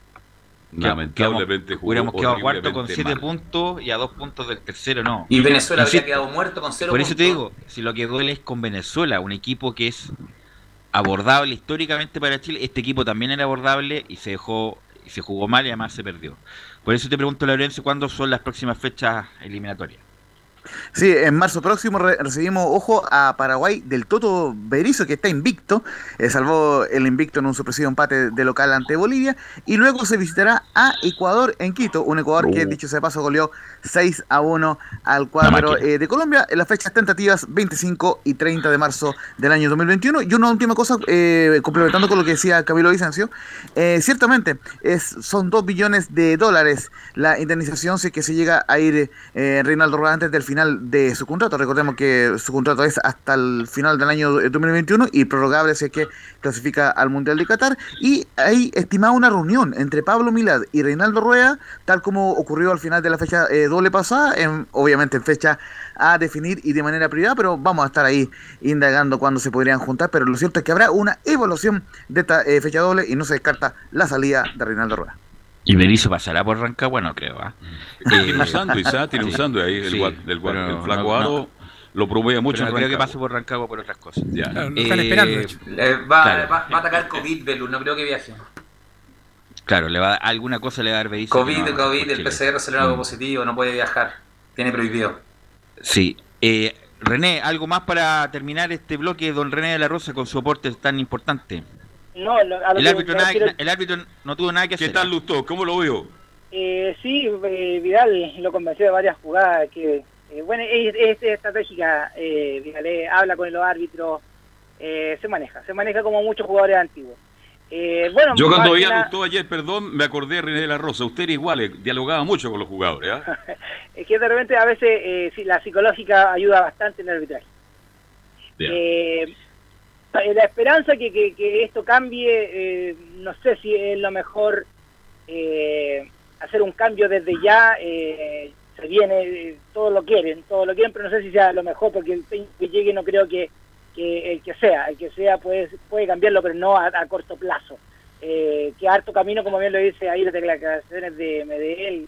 Lamentablemente jugó Hubiéramos quedado cuarto con horriblemente siete mal. puntos y a dos puntos del tercero, no. Y Venezuela había quedado muerto con cero Por eso te puntos. digo, si lo que duele es con Venezuela, un equipo que es abordable históricamente para Chile, este equipo también era abordable y se dejó, y se jugó mal y además se perdió. Por eso te pregunto, Lorenzo, ¿cuándo son las próximas fechas eliminatorias? Sí, en marzo próximo re recibimos, ojo, a Paraguay del Toto Berizo, que está invicto, eh, salvó el invicto en un sorpresivo empate de local ante Bolivia, y luego se visitará a Ecuador en Quito, un Ecuador que, Uh. dicho sea de paso, goleó 6 a 1 al cuadro eh, de Colombia. En las fechas tentativas 25 y 30 de marzo del año 2021. Y una última cosa, eh, complementando con lo que decía Camilo Vicencio, eh, ciertamente es, son 2 billones de dólares la indemnización si es que se llega a ir eh, Reinaldo Rueda antes del final de su contrato. Recordemos que su contrato es hasta el final del año 2021 y prorrogable si es que clasifica al Mundial de Qatar. Y hay estimada una reunión entre Pablo Milad y Reinaldo Rueda, tal como ocurrió al final de la fecha eh, doble pasada, en, obviamente en fecha a definir y de manera privada, pero vamos a estar ahí indagando cuándo se podrían juntar. Pero lo cierto es que habrá una evaluación de esta eh, fecha doble y no se descarta la salida de Reinaldo Rueda. ¿Y Berizzo pasará por Rancagua? No creo, ¿ah? Tiene un sándwich, ¿ah? Tiene un sándwich ahí, el, sí, gua- del gua- pero el flaco no- Aro no. lo probé mucho Pero en no creo que pase por Rancagua por otras cosas. Ya. Claro, lo están Eh, esperando. Eh, va, Claro. va, va a atacar COVID, Belus, no creo que viaje. Claro, le va, alguna cosa le va a dar beneficio. COVID, no, COVID, el. PCR salió algo Mm. positivo, no puede viajar. Tiene prohibido. Sí. Eh, René, ¿algo más para terminar este bloque, don René de la Rosa, con su aporte tan importante? No, lo- a lo El que árbitro, me nada- refiero- el árbitro no tuvo nada que ¿Qué hacer. tal, Lustó? ¿Cómo lo veo? Eh, sí, eh, Vidal lo convenció de varias jugadas que, eh, bueno, es, es estratégica. Eh, Vidal eh, habla con los árbitros, eh, se maneja, se maneja como muchos jugadores antiguos. Eh, bueno, Yo cuando que a Lustó ayer, perdón, me acordé de René de la Rosa. Usted era igual, eh, dialogaba mucho con los jugadores. ¿ah? [LAUGHS] es que de repente a veces eh, sí, la psicológica ayuda bastante en el arbitraje. Bien. Eh, la esperanza que, que, esto cambie, eh, no sé si es lo mejor eh, hacer un cambio desde ya. eh, se viene, eh, todos lo quieren, todos lo quieren, pero no sé si sea lo mejor porque el que llegue no creo que, que el que sea, el que sea puede, puede cambiarlo, pero no a, corto plazo. Que harto camino, como bien lo dice ahí las declaraciones de Medellín,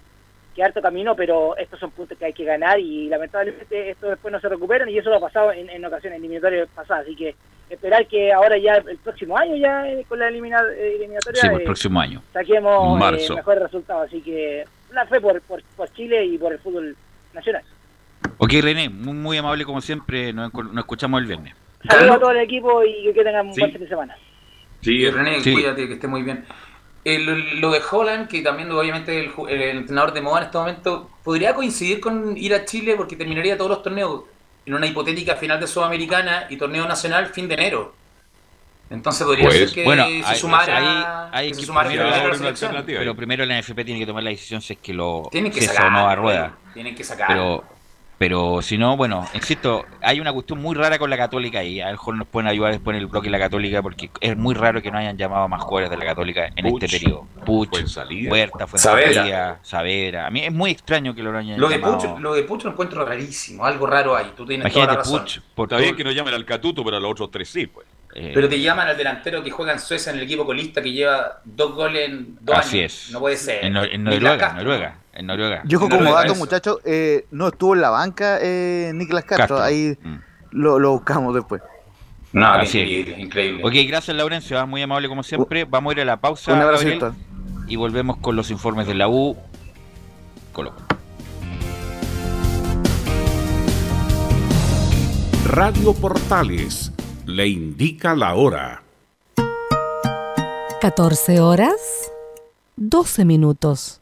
que harto camino, pero estos son puntos que hay que ganar y lamentablemente esto después no se recuperan y eso lo ha pasado en, en ocasiones eliminatorias pasadas, así que esperar que ahora ya el próximo año ya eh, con la elimina- eh, eliminatoria Sí, el eh, próximo año. saquemos eh, Marzo. mejores resultados, así que la fe por, por, por Chile y por el fútbol nacional. Ok, René, muy, muy amable como siempre. Nos, nos escuchamos el viernes. Saludos a todo el equipo y que tengan un Sí. buen fin de semana. Sí, René, Sí. cuídate, que esté muy bien. Lo de Holland, que también obviamente el, ju- el entrenador de moda en este momento, podría coincidir con ir a Chile porque terminaría todos los torneos en una hipotética final de Sudamericana y torneo nacional fin de enero. Entonces podría Pues, ser que bueno, se hay- sumara, hay- hay que se sumara primero. Pero primero la NFP tiene que tomar la decisión si es que lo Tienen que sacar. o no a rueda. Tienen que sacar. Pero, pero si no, bueno, insisto, hay una cuestión muy rara con la Católica ahí. A lo mejor nos pueden ayudar después en el bloque de la Católica porque es muy raro que no hayan llamado a más jugadores de la Católica en Puch, este periodo. Puch. Huerta, Saavedra. Fuensalida, Saavedra. A mí es muy extraño que lo hayan lo de llamado. Pucho, lo de Pucho lo encuentro rarísimo, algo raro ahí. Tú tienes toda la Imagínate razón. Puch por Está todo- bien que no llamen al Catuto, pero a los otros tres sí, pues. Eh, Pero te llaman al delantero que juega en Suecia en el equipo colista que lleva dos goles en dos Así años. es. No puede ser. en, en Noruega. Noruega, en Noruega. Yo como lo dato, muchachos, eh, no estuvo en la banca eh, Nicolás Castro. Castro. Ahí Mm. lo, lo buscamos después. No, Así es. increíble, increíble. Ok, gracias Laurencio, ah, muy amable como siempre. Vamos a ir a la pausa Un abrazo Gabriel, y volvemos con los informes de la U. Colo. Radio Portales le indica la hora. 14 horas, 12 minutos.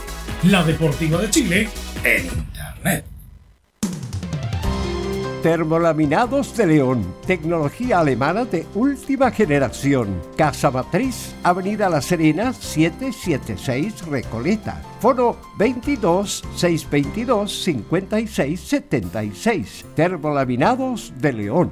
La Deportiva de Chile en Internet. Termolaminados de León, tecnología alemana de última generación. Casa Matriz, Avenida La Serena, 776 Recoleta. Foro 22 622 5676. Termolaminados de León.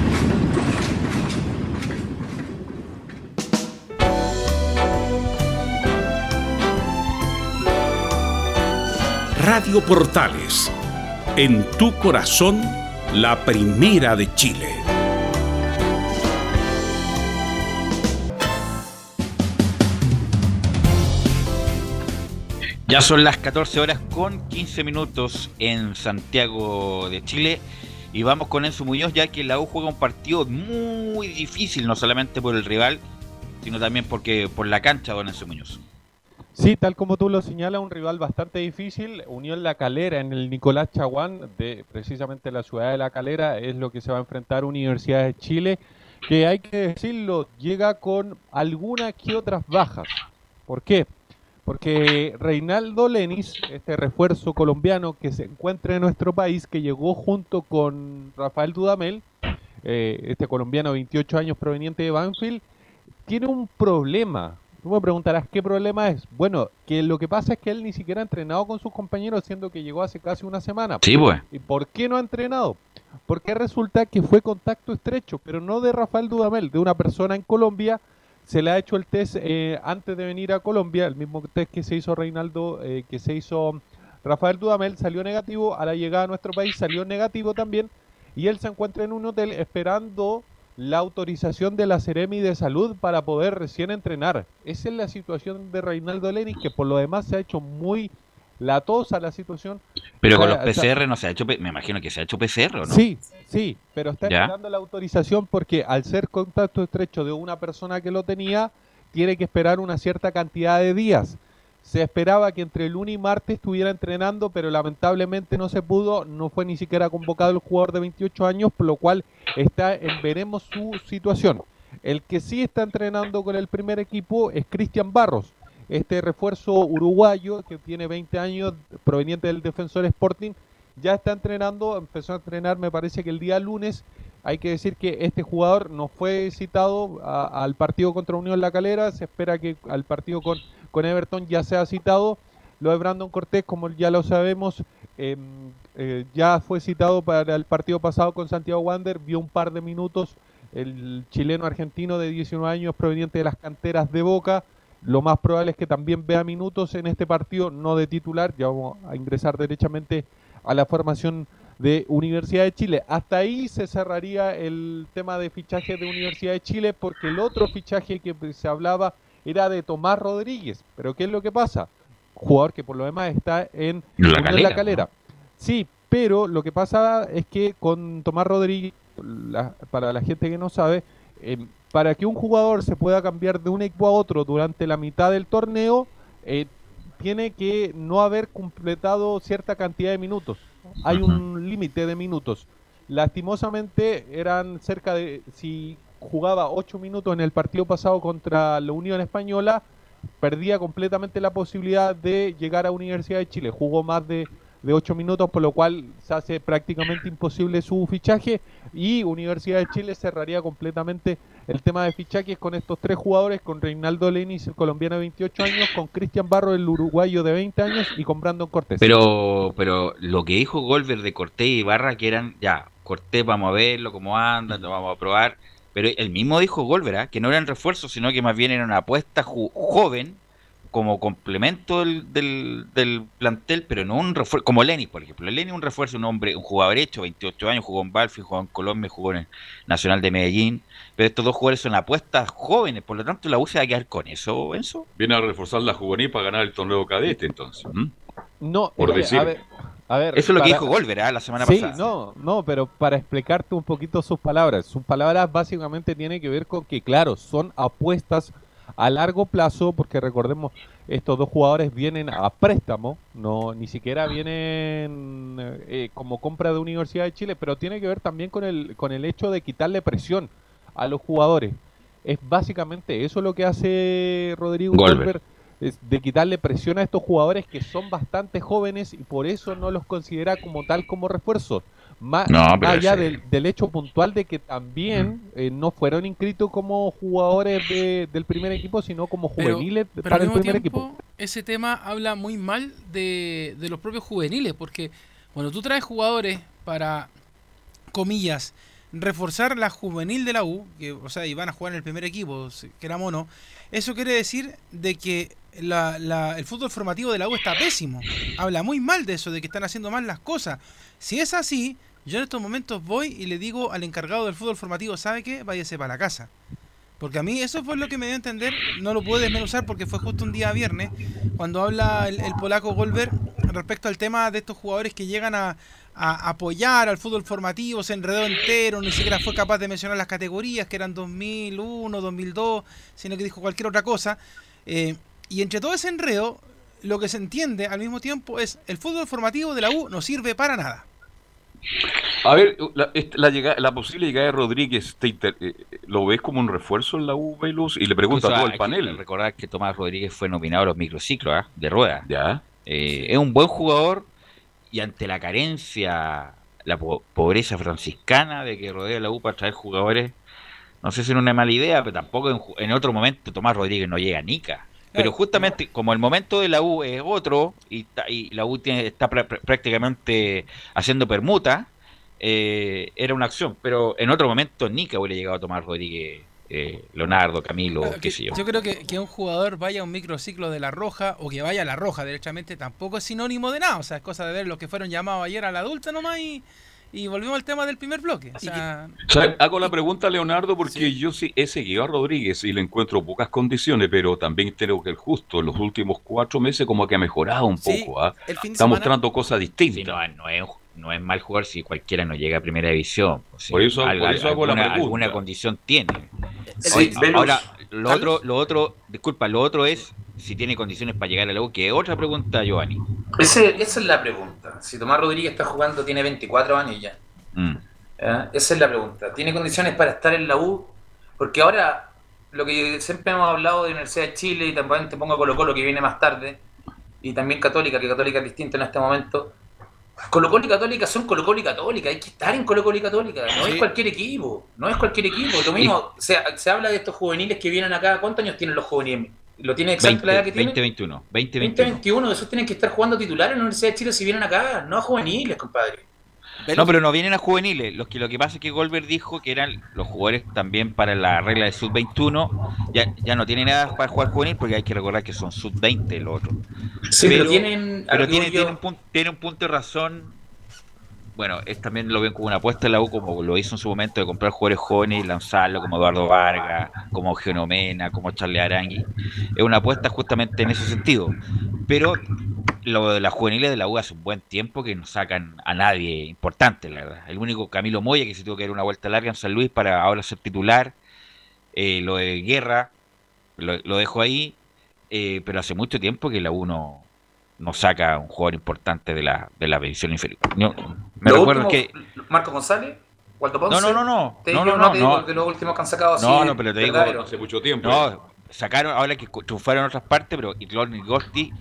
Radio Portales, en tu corazón, la primera de Chile. Ya son las 14 horas con 15 minutos en Santiago de Chile y vamos con Enzo Muñoz ya que la U juega un partido muy difícil, no solamente por el rival, sino también porque por la cancha, don Enzo Muñoz. Sí, tal como tú lo señalas, un rival bastante difícil. Unión La Calera en el Nicolás Chaguán, de precisamente la ciudad de La Calera, es lo que se va a enfrentar Universidad de Chile, que hay que decirlo, llega con algunas que otras bajas. ¿Por qué? Porque Reinaldo Lenis, este refuerzo colombiano que se encuentra en nuestro país, que llegó junto con Rafael Dudamel, eh, este colombiano de 28 años proveniente de Banfield, tiene un problema Tú me preguntarás qué problema es. Bueno, que lo que pasa es que él ni siquiera ha entrenado con sus compañeros, siendo que llegó hace casi una semana. Sí, pues. ¿Y por qué no ha entrenado? Porque resulta que fue contacto estrecho, pero no de Rafael Dudamel, de una persona en Colombia. Se le ha hecho el test eh, antes de venir a Colombia, el mismo test que se hizo Reinaldo, eh, que se hizo Rafael Dudamel, salió negativo. A la llegada a nuestro país salió negativo también. Y él se encuentra en un hotel esperando la autorización de la Ceremi de Salud para poder recién entrenar. Esa es la situación de Reinaldo Lenin, que por lo demás se ha hecho muy latosa la situación. Pero con los PCR no se ha hecho, me imagino que se ha hecho PCR, ¿no? Sí, sí, pero está esperando la autorización porque al ser contacto estrecho de una persona que lo tenía, tiene que esperar una cierta cantidad de días. Se esperaba que entre lunes y martes estuviera entrenando, pero lamentablemente no se pudo, no fue ni siquiera convocado el jugador de 28 años, por lo cual está en veremos su situación. El que sí está entrenando con el primer equipo es Cristian Barros, este refuerzo uruguayo que tiene 20 años, proveniente del Defensor Sporting, ya está entrenando, empezó a entrenar me parece que el día lunes. Hay que decir que este jugador no fue citado al partido contra Unión La Calera, se espera que al partido con con Everton ya se ha citado. Lo de Brandon Cortés, como ya lo sabemos, em, eh, ya fue citado para el partido pasado con Santiago Wander, vio un par de minutos el chileno argentino de 19 años proveniente de las canteras de Boca. Lo más probable es que también vea minutos en este partido, no de titular, ya vamos a ingresar derechamente a la formación de Universidad de Chile. Hasta ahí se cerraría el tema de fichaje de Universidad de Chile porque el otro fichaje que se hablaba era de Tomás Rodríguez. Pero ¿qué es lo que pasa? Jugador que por lo demás está en la calera. Sí, pero lo que pasa es que con Tomás Rodríguez, para la gente que no sabe, eh, para que un jugador se pueda cambiar de un equipo a otro durante la mitad del torneo, eh, tiene que no haber completado cierta cantidad de minutos. Hay un límite de minutos. Lastimosamente eran cerca de, si jugaba 8 minutos en el partido pasado contra la Unión Española, perdía completamente la posibilidad de llegar a Universidad de Chile. Jugó más de, de 8 minutos, por lo cual se hace prácticamente imposible su fichaje y Universidad de Chile cerraría completamente el tema de fichajes con estos tres jugadores, con Reinaldo Lenis, el colombiano de 28 años, con Cristian Barro, el uruguayo de 20 años y con Brandon Cortés. Pero, pero lo que dijo Golver de Cortés y Barra, que eran, ya, Cortés vamos a verlo, cómo anda, lo vamos a probar pero el mismo dijo Golvera que no eran refuerzos, sino que más bien era una apuesta joven como complemento del, del, plantel, pero no un refuerzo, como Lenny, por ejemplo. Lenny un refuerzo, un hombre, un jugador hecho, 28 años, jugó en Balfi, jugó en Colombia, jugó en el Nacional de Medellín, pero estos dos jugadores son apuestas jóvenes, por lo tanto la U se va a quedar con eso, Enzo. Viene a reforzar la juvenil para ganar el torneo cadete, entonces. No, Por que, decir. a ver, a ver, Eso es lo que dijo Golver ¿ah? la semana sí, pasada. no, no, pero para explicarte un poquito sus palabras, sus palabras básicamente tienen que ver con que, claro, son apuestas a largo plazo, porque recordemos, estos dos jugadores vienen a préstamo, no ni siquiera vienen eh, como compra de Universidad de Chile, pero tiene que ver también con el, con el hecho de quitarle presión a los jugadores. Es básicamente eso lo que hace Rodrigo Golver. Es de quitarle presión a estos jugadores que son bastante jóvenes y por eso no los considera como tal como refuerzos. Más, No, allá del, del hecho puntual de que también eh, no fueron inscritos como jugadores de- del primer equipo, sino como juveniles pero para al el mismo primer tiempo, equipo. ese tema habla muy mal de, de los propios juveniles, porque cuando tú traes jugadores para, comillas, reforzar la juvenil de la U, que, o sea, y van a jugar en el primer equipo, si- que era mono, eso quiere decir de que la- la- el fútbol formativo de la U está pésimo. Habla muy mal de eso, de que están haciendo mal las cosas. Si es así, yo en estos momentos voy y le digo al encargado del fútbol formativo, ¿sabe qué? Váyase para la casa. Porque a mí eso fue lo que me dio a entender, no lo pude desmenuzar porque fue justo un día viernes, cuando habla el, polaco Golver respecto al tema de estos jugadores que llegan a, a apoyar al fútbol formativo, se enredó entero, ni siquiera fue capaz de mencionar las categorías, que eran 2001, 2002, sino que dijo cualquier otra cosa. Eh, y entre todo ese enredo, lo que se entiende al mismo tiempo es el fútbol formativo de la U no sirve para nada. A ver, la, est- la, llegada- la posible llegada de Rodríguez, ¿te inter- eh, ¿lo ves como un refuerzo en la U, Velus? Y le pregunto a todo el panel. Recordar que Tomás Rodríguez fue nominado a los microciclos ¿ah? de rueda. Ya. Eh, es un buen jugador y ante la carencia, la po- pobreza franciscana de que rodea la U para traer jugadores, no sé si es una mala idea, pero tampoco en, en otro momento Tomás Rodríguez no llega a Nica. Pero justamente como el momento de la U es otro y, la U tiene, está prá- prá- prácticamente haciendo permuta, eh, era una acción. Pero en otro momento Nica hubiera llegado a Tomás Rodríguez, eh, Leonardo, Camilo, qué sé yo. Yo creo que, que un jugador vaya a un microciclo de la Roja o que vaya a la Roja derechamente tampoco es sinónimo de nada. O sea, es cosa de ver los que fueron llamados ayer a la adulta nomás y, y volvemos al tema del primer bloque. O sea, O sea, hago la pregunta a Leonardo porque yo sí he seguido a Rodríguez y le encuentro pocas condiciones, pero también creo que el justo en los últimos cuatro meses como que ha mejorado un Sí, poco. ¿ah? Está semana- mostrando cosas distintas. Sí, no, no es, no es mal jugador si cualquiera no llega a primera división. O sea, Por eso- algo- por eso hago la alguna, pregunta. alguna condición tiene. Ahora, lo otro, lo otro, disculpa, lo otro es si tiene condiciones para llegar a la U, que es otra pregunta, Giovanni. Ese- esa es la pregunta. Si Tomás Rodríguez está jugando, tiene 24 años ya. Mm. ¿ya? Esa es la pregunta. ¿Tiene condiciones para estar en la U? Porque ahora, lo que siempre hemos hablado de Universidad de Chile y también te pongo Colo Colo que viene más tarde, y también Católica, que Católica es distinta en este momento. Colo Colo y Católica son Colo Colo y Católica, hay que estar en Colo Colo y Católica, no Sí. es cualquier equipo, no es cualquier equipo. Lo mismo, se, se habla de estos juveniles que vienen acá, ¿cuántos años tienen los juveniles? ¿Lo tiene exacto 20, la edad que tienen? 2021, 20, 2021, esos tienen que estar jugando titulares en la Universidad de Chile si vienen acá, no a juveniles, compadre. No, pero no vienen a juveniles. Los que, lo que pasa es que Goldberg dijo que eran los jugadores también para la regla de sub-21. Ya, ya no tienen nada para jugar juvenil porque hay que recordar que son sub-20 el otro. Sí, pero tienen- Pero tiene, yo- tiene un punto, tiene un punto de razón. Bueno, es también lo ven como una apuesta en la U, como lo hizo en su momento de comprar jugadores jóvenes y lanzarlo, como Eduardo Vargas, como Genomena, como Charlie Arangui. Es una apuesta justamente en ese sentido. Pero lo de las juveniles de la U hace un buen tiempo que no sacan a nadie importante, la verdad. El único Camilo Moya que se tuvo que dar una vuelta larga en San Luis para ahora ser titular. Eh, lo de Guerra, lo, lo dejo ahí. eh, pero hace mucho tiempo que la U no, no saca un jugador importante de la, de la división inferior. No, me Lo recuerdo último, que... Marco González, Waldo Ponce. No, no, no, no. Te No, digo, no, no, te digo no. que los últimos que han sacado así. No, no, pero te digo. Hace mucho tiempo. No, sacaron ahora que triunfaron en otras partes, pero Igor Lindowski,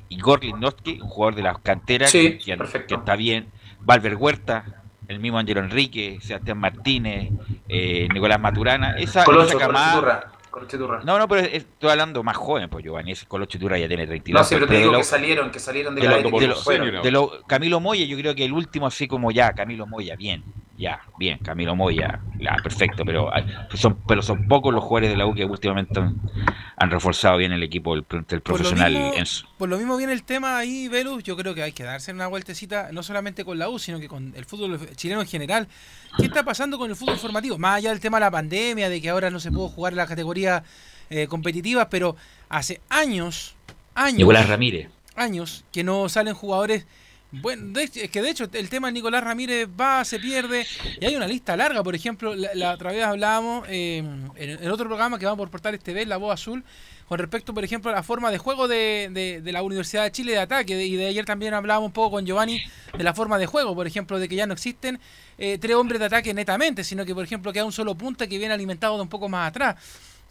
un jugador de las canteras Sí, que, que está bien, Valver Huerta, el mismo Angelo Enrique, Sebastián Martínez, eh, Nicolás Maturana, esa, Colocho, esa camada- Colochiturra. No, no, pero es- estoy hablando más joven, pues Giovanni, ese Colocho Iturra ya tiene 32. No, sí, pero te de digo lo- que salieron, que salieron de, de la lo- de de lo- Camilo Moya, yo creo que el último así como ya, Camilo Moya, bien, ya, bien, Camilo Moya, ya, perfecto, pero ah, son pero son pocos los jugadores de la U que últimamente han, han reforzado bien el equipo del, del Por lo profesional mismo- Enzo. Por lo mismo viene el tema ahí, Velus. Yo creo que hay que darse una vueltecita, no solamente con la U, sino que con el fútbol chileno en general. ¿Qué está pasando con el fútbol formativo? Más allá del tema de la pandemia, de que ahora no se pudo jugar en las categorías eh, competitivas, pero hace años, años. Nicolás Ramírez. años que no salen jugadores bueno, de, es que de hecho el tema de Nicolás Ramírez va, se pierde, y hay una lista larga, por ejemplo, la, otra vez hablábamos eh, en, otro programa que vamos por Portales TV, La Voz Azul, con respecto, por ejemplo, a la forma de juego de, de, la Universidad de Chile de ataque, y de ayer también hablábamos un poco con Giovanni de la forma de juego, por ejemplo, de que ya no existen eh, tres hombres de ataque netamente, sino que, por ejemplo, queda un solo punta que viene alimentado de un poco más atrás.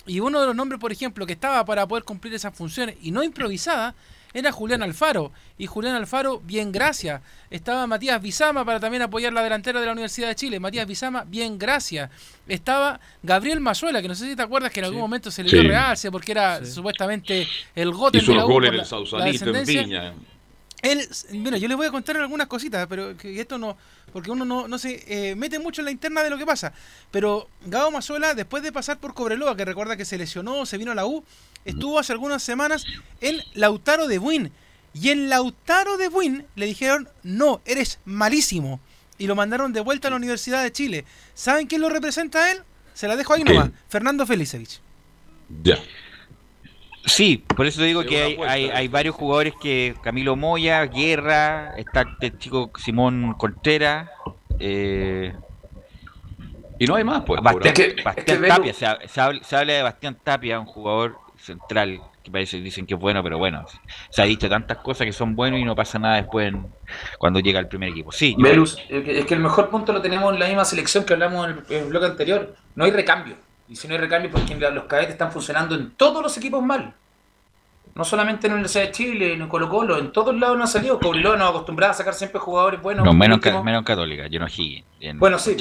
Y uno de los nombres, por ejemplo, que estaba para poder cumplir esas funciones y no improvisada, era Julián Alfaro. Y Julián Alfaro, bien gracias. Estaba Matías Bizama para también apoyar la delantera de la Universidad de Chile. Matías Bizama, bien gracias. Estaba Gabriel Mazuela, que no sé si te acuerdas que en algún momento se le dio realce porque era supuestamente el gote de la goles en el Sausalito, en Viña. Él, mira, yo les voy a contar algunas cositas, pero que esto no, porque uno no, no se eh, mete mucho en la interna de lo que pasa. Pero Gabo Mazuela, después de pasar por Cobreloa, que recuerda que se lesionó, se vino a la U, estuvo hace algunas semanas en Lautaro de Buin. Y en Lautaro de Buin le dijeron, no, eres malísimo. Y lo mandaron de vuelta a la Universidad de Chile. ¿Saben quién lo representa a él? Se la dejo ahí nomás. Fernando Felicevich. Ya. Sí, por eso digo que hay, hay, hay, varios jugadores que Camilo Moya, Guerra, está el chico Simón Contreras. Eh, y no hay más, pues. Bastián, Tapia, se, habla, se, habla, de Bastián Tapia, un jugador central que parece dicen que es bueno, pero bueno, se ha dicho tantas cosas que son buenos y no pasa nada después cuando llega el primer equipo. Sí, es que el mejor punto lo tenemos en la misma selección que hablamos en el, bloque anterior. No hay recambio. Y si no hay recambio, porque los cadetes están funcionando en todos los equipos mal. No solamente en la Universidad de Chile, en Colo Colo, en todos lados no ha salido. Cobreloa nos acostumbrado a sacar siempre jugadores buenos. No, menos, menos Católica, yo no Bueno, sí,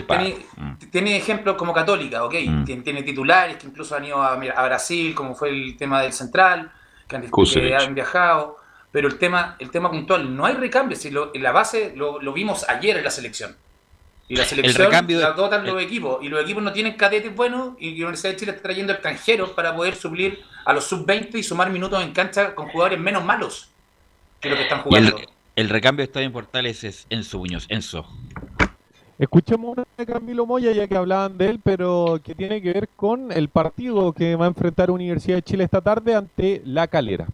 mm. tiene, ejemplos como Católica, ok. Mm. Tiene, titulares que incluso han ido a, Brasil, como fue el tema del Central, que han, viajado. Pero el tema, el tema puntual, no hay recambio. Si en la base lo, lo vimos ayer en la selección. Y la selección la dotan los equipos. Y los equipos no tienen cadetes buenos. Y la Universidad de Chile está trayendo extranjeros para poder suplir a los sub-20 y sumar minutos en cancha con jugadores menos malos que los que están jugando. el, recambio de Estadio en Portales es Enzo Muñoz. Enzo. Escuchemos una de Camilo Moya, ya que hablaban de él, pero que tiene que ver con el partido que va a enfrentar Universidad de Chile esta tarde ante La Calera.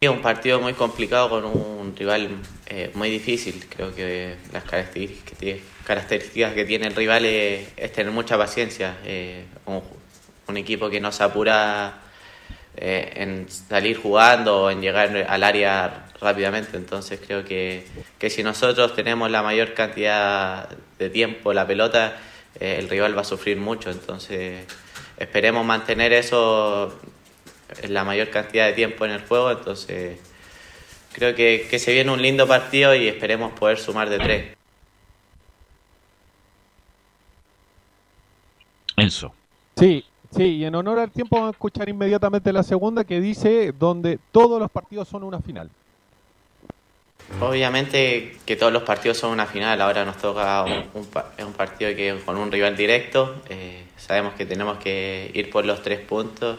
Es un partido muy complicado con un rival eh, muy difícil. Creo que las características que tiene, el rival es, tener mucha paciencia. Eh, un, equipo que no se apura eh, en salir jugando o en llegar al área rápidamente. Entonces creo que, que si nosotros tenemos la mayor cantidad de tiempo la pelota, el rival va a sufrir mucho. Entonces esperemos mantener eso la mayor cantidad de tiempo en el juego, entonces creo que, se viene un lindo partido y esperemos poder sumar de tres. Enzo. Sí, sí, y en honor al tiempo vamos a escuchar inmediatamente la segunda que dice donde todos los partidos son una final. Obviamente que todos los partidos son una final, ahora nos toca un, un, partido que con un rival directo, eh, sabemos que tenemos que ir por los tres puntos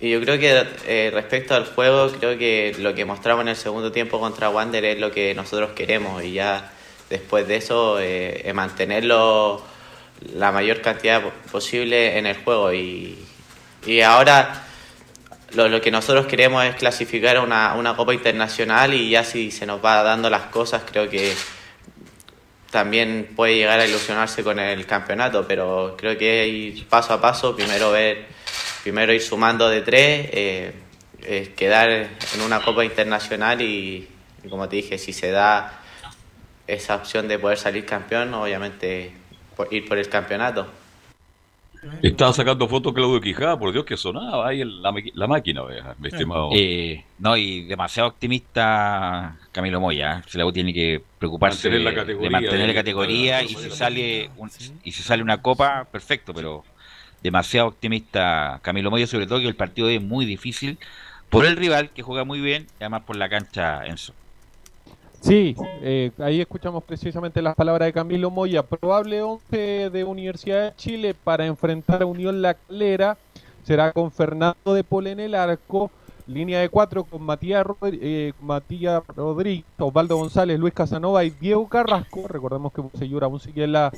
y yo creo que eh, respecto al juego, creo que lo que mostramos en el segundo tiempo contra Wander es lo que nosotros queremos y ya después de eso eh, mantenerlo la mayor cantidad posible en el juego. Y, y ahora lo, lo, que nosotros queremos es clasificar una, una Copa Internacional y ya si se nos va dando las cosas, creo que también puede llegar a ilusionarse con el campeonato, pero creo que ir paso a paso, primero ver primero ir sumando de tres, eh, quedar en una Copa Internacional y, como te dije, si se da esa opción de poder salir campeón, obviamente ir por el campeonato. Estaba sacando fotos Claudio Quijada, por Dios que sonaba ahí la, la máquina, mi estimado. Eh, no, y demasiado optimista Camilo Moya. Se la tiene que preocuparse de, mantener la categoría y si sale y si sale una copa, perfecto, pero demasiado optimista Camilo Moya, sobre todo que el partido es muy difícil por el rival que juega muy bien y además por la cancha Enzo. Sí, eh, ahí escuchamos precisamente las palabras de Camilo Moya. Probable 11 de Universidad de Chile para enfrentar a Unión La Calera será con Fernando de Pol en el arco, línea de cuatro con Matías, eh, Matías Rodríguez, Osvaldo González, Luis Casanova y Diego Carrasco. Recordemos que Bocellura aún sigue en la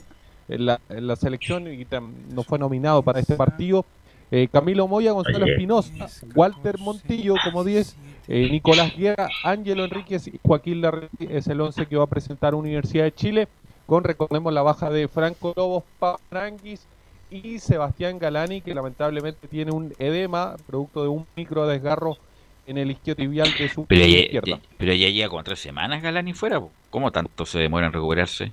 en la, selección y no fue nominado para este partido. eh, Camilo Moya, Gonzalo Espinosa, Walter Montillo como 10, eh, Nicolás Guerra, Ángelo Enríquez y Joaquín Larreti es el 11 que va a presentar Universidad de Chile, con recordemos la baja de Franco Lobos Paranguis y Sebastián Galani, que lamentablemente tiene un edema, producto de un micro desgarro en el isquiotibial de su Pero ya, izquierda. pero ya llega como tres semanas Galani fuera. ¿Cómo tanto se demora en recuperarse?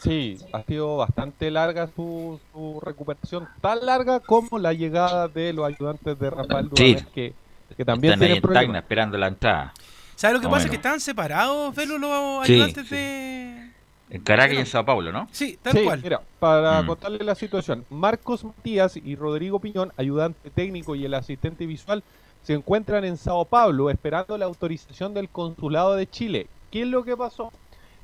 Sí, ha sido bastante larga su, su recuperación, tan larga como la llegada de los ayudantes de Rafael Sí. Dudamel, que, que también Están ahí en. Tacna esperando la entrada. ¿Sabes lo que o pasa? Es que están separados, Velo, los Sí, ayudantes sí. de. En Caracas y en Sao Paulo, ¿no? Sí, tal Sí, cual. mira, para Mm. contarle la situación, Marcos Matías y Rodrigo Piñón, ayudante técnico y el asistente visual, se encuentran en Sao Paulo esperando la autorización del consulado de Chile. ¿Qué es lo que pasó?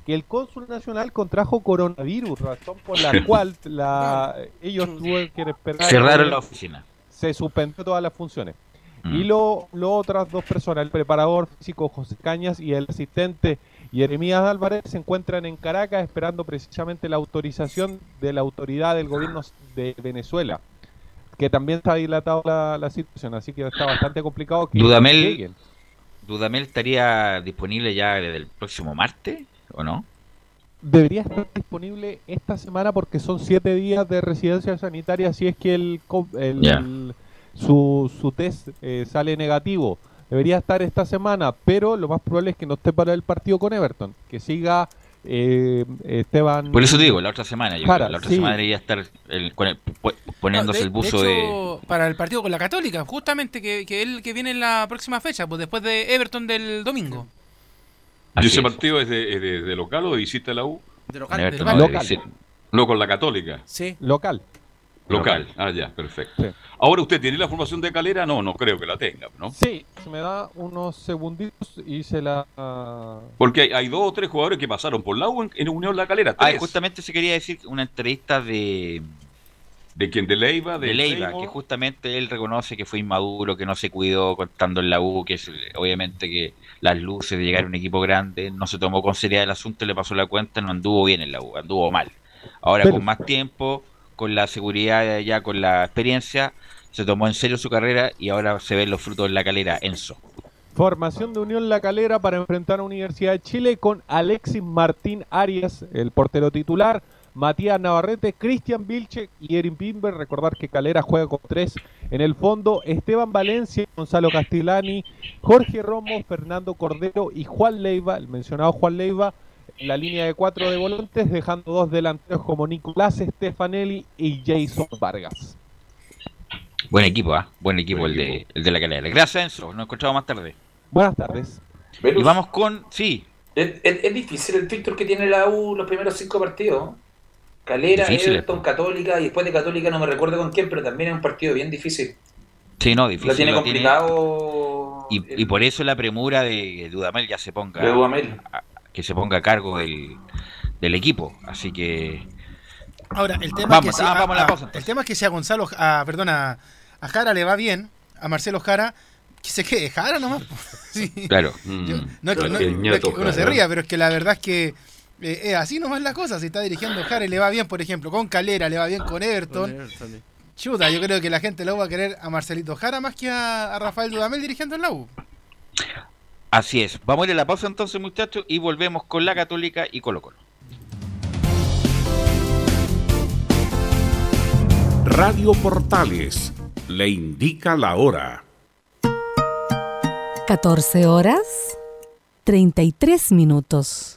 Que el cónsul nacional contrajo coronavirus, razón por la cual la, ellos tuvieron que esperar. Cerraron la oficina. Se suspendió todas las funciones. Mm. Y lo, lo otras dos personas, el preparador físico José Cañas y el asistente Jeremías Álvarez, se encuentran en Caracas esperando precisamente la autorización de la autoridad del gobierno de Venezuela, que también está dilatado la, la situación, así que está bastante complicado que Dudamel, lleguen. Dudamel estaría disponible ya desde el próximo martes, ¿o no? Debería estar disponible esta semana porque son siete días de residencia sanitaria si es que el, el- su, su test eh, sale negativo. Debería estar esta semana, pero lo más probable es que no esté para el partido con Everton, que siga eh, Esteban. Por eso digo, la otra semana. Yo Jara, creo, la otra sí. semana debería estar el- con el- poniéndose de, el buzo de para el partido con la Católica, justamente que, que él que viene en la próxima fecha, pues después de Everton del domingo. ¿Y Así ese es. partido es de, de- de local o de visita a la U? De local. Local. de Local. visita. No, con la Católica. Sí. Local. Local. Ah, ya, perfecto. Sí. Ahora, ¿usted tiene la formación de Calera? No, no creo que la tenga, ¿no? Sí, se me da unos segunditos y se la. Porque hay, hay dos o tres jugadores que pasaron por la U en, en Unión La Calera. Ah, y justamente se quería decir una entrevista de, ¿De quién? ¿De Leiva? de Leiva, Seymour? que justamente él reconoce que fue inmaduro, que no se cuidó contando en la U, que es, obviamente que las luces de llegar a un equipo grande, no se tomó con seriedad el asunto, le pasó la cuenta, no anduvo bien en la U, anduvo mal. Ahora Pero- con más tiempo, con la seguridad ya, con la experiencia, se tomó en serio su carrera y ahora se ven los frutos en la calera, Enzo. Formación de Unión La Calera para enfrentar a Universidad de Chile con Alexis Martín Arias, el portero titular, Matías Navarrete, Cristian Vilche y Erin Pimber. Recordar que Calera juega con tres en el fondo, Esteban Valencia, Gonzalo Castellani, Jorge Romo, Fernando Cordero y Juan Leiva, el mencionado Juan Leiva, en la línea de cuatro de volantes, dejando dos delanteros como Nicolás Stefanelli y Jason Vargas. Buen equipo, ¿ah? Buen equipo, Buen el, equipo. De, el de la calera. Gracias, Enzo. Nos encontramos más tarde. Buenas tardes. Y vamos con. Sí, es, es- es difícil el fixture que tiene la U los primeros cinco partidos. Calera, Difícil, Everton, Católica y después de Católica no me recuerdo con quién, pero también es un partido bien difícil. sí, no, difícil. lo tiene lo tiene. complicado Y, y por eso la premura de que Dudamel ya se ponga de Dudamel. a- que se ponga a cargo del, del equipo. Así que Ahora, el tema Vamos, es que si ah, a- vamos a la a- pausa, el tema es que si a Gonzalo, a, perdón, a, a Jara le va bien, a Marcelo Jara, que se quede Jara nomás. [LAUGHS] Sí. claro. Yo- no es que, no- es que uno se ría, pero es que la verdad es que eh, es así nomás la cosa. Si está dirigiendo Jara y le va bien, por ejemplo, con Calera, le va bien con Everton. Chuta, yo creo que la gente la U va a querer a Marcelito Jara más que a, a Rafael Dudamel dirigiendo en la U. Así es. Vamos a ir a la pausa entonces, muchachos, y volvemos con la Católica y Colo Colo. Radio Portales le indica la hora. 14 horas 33 minutos.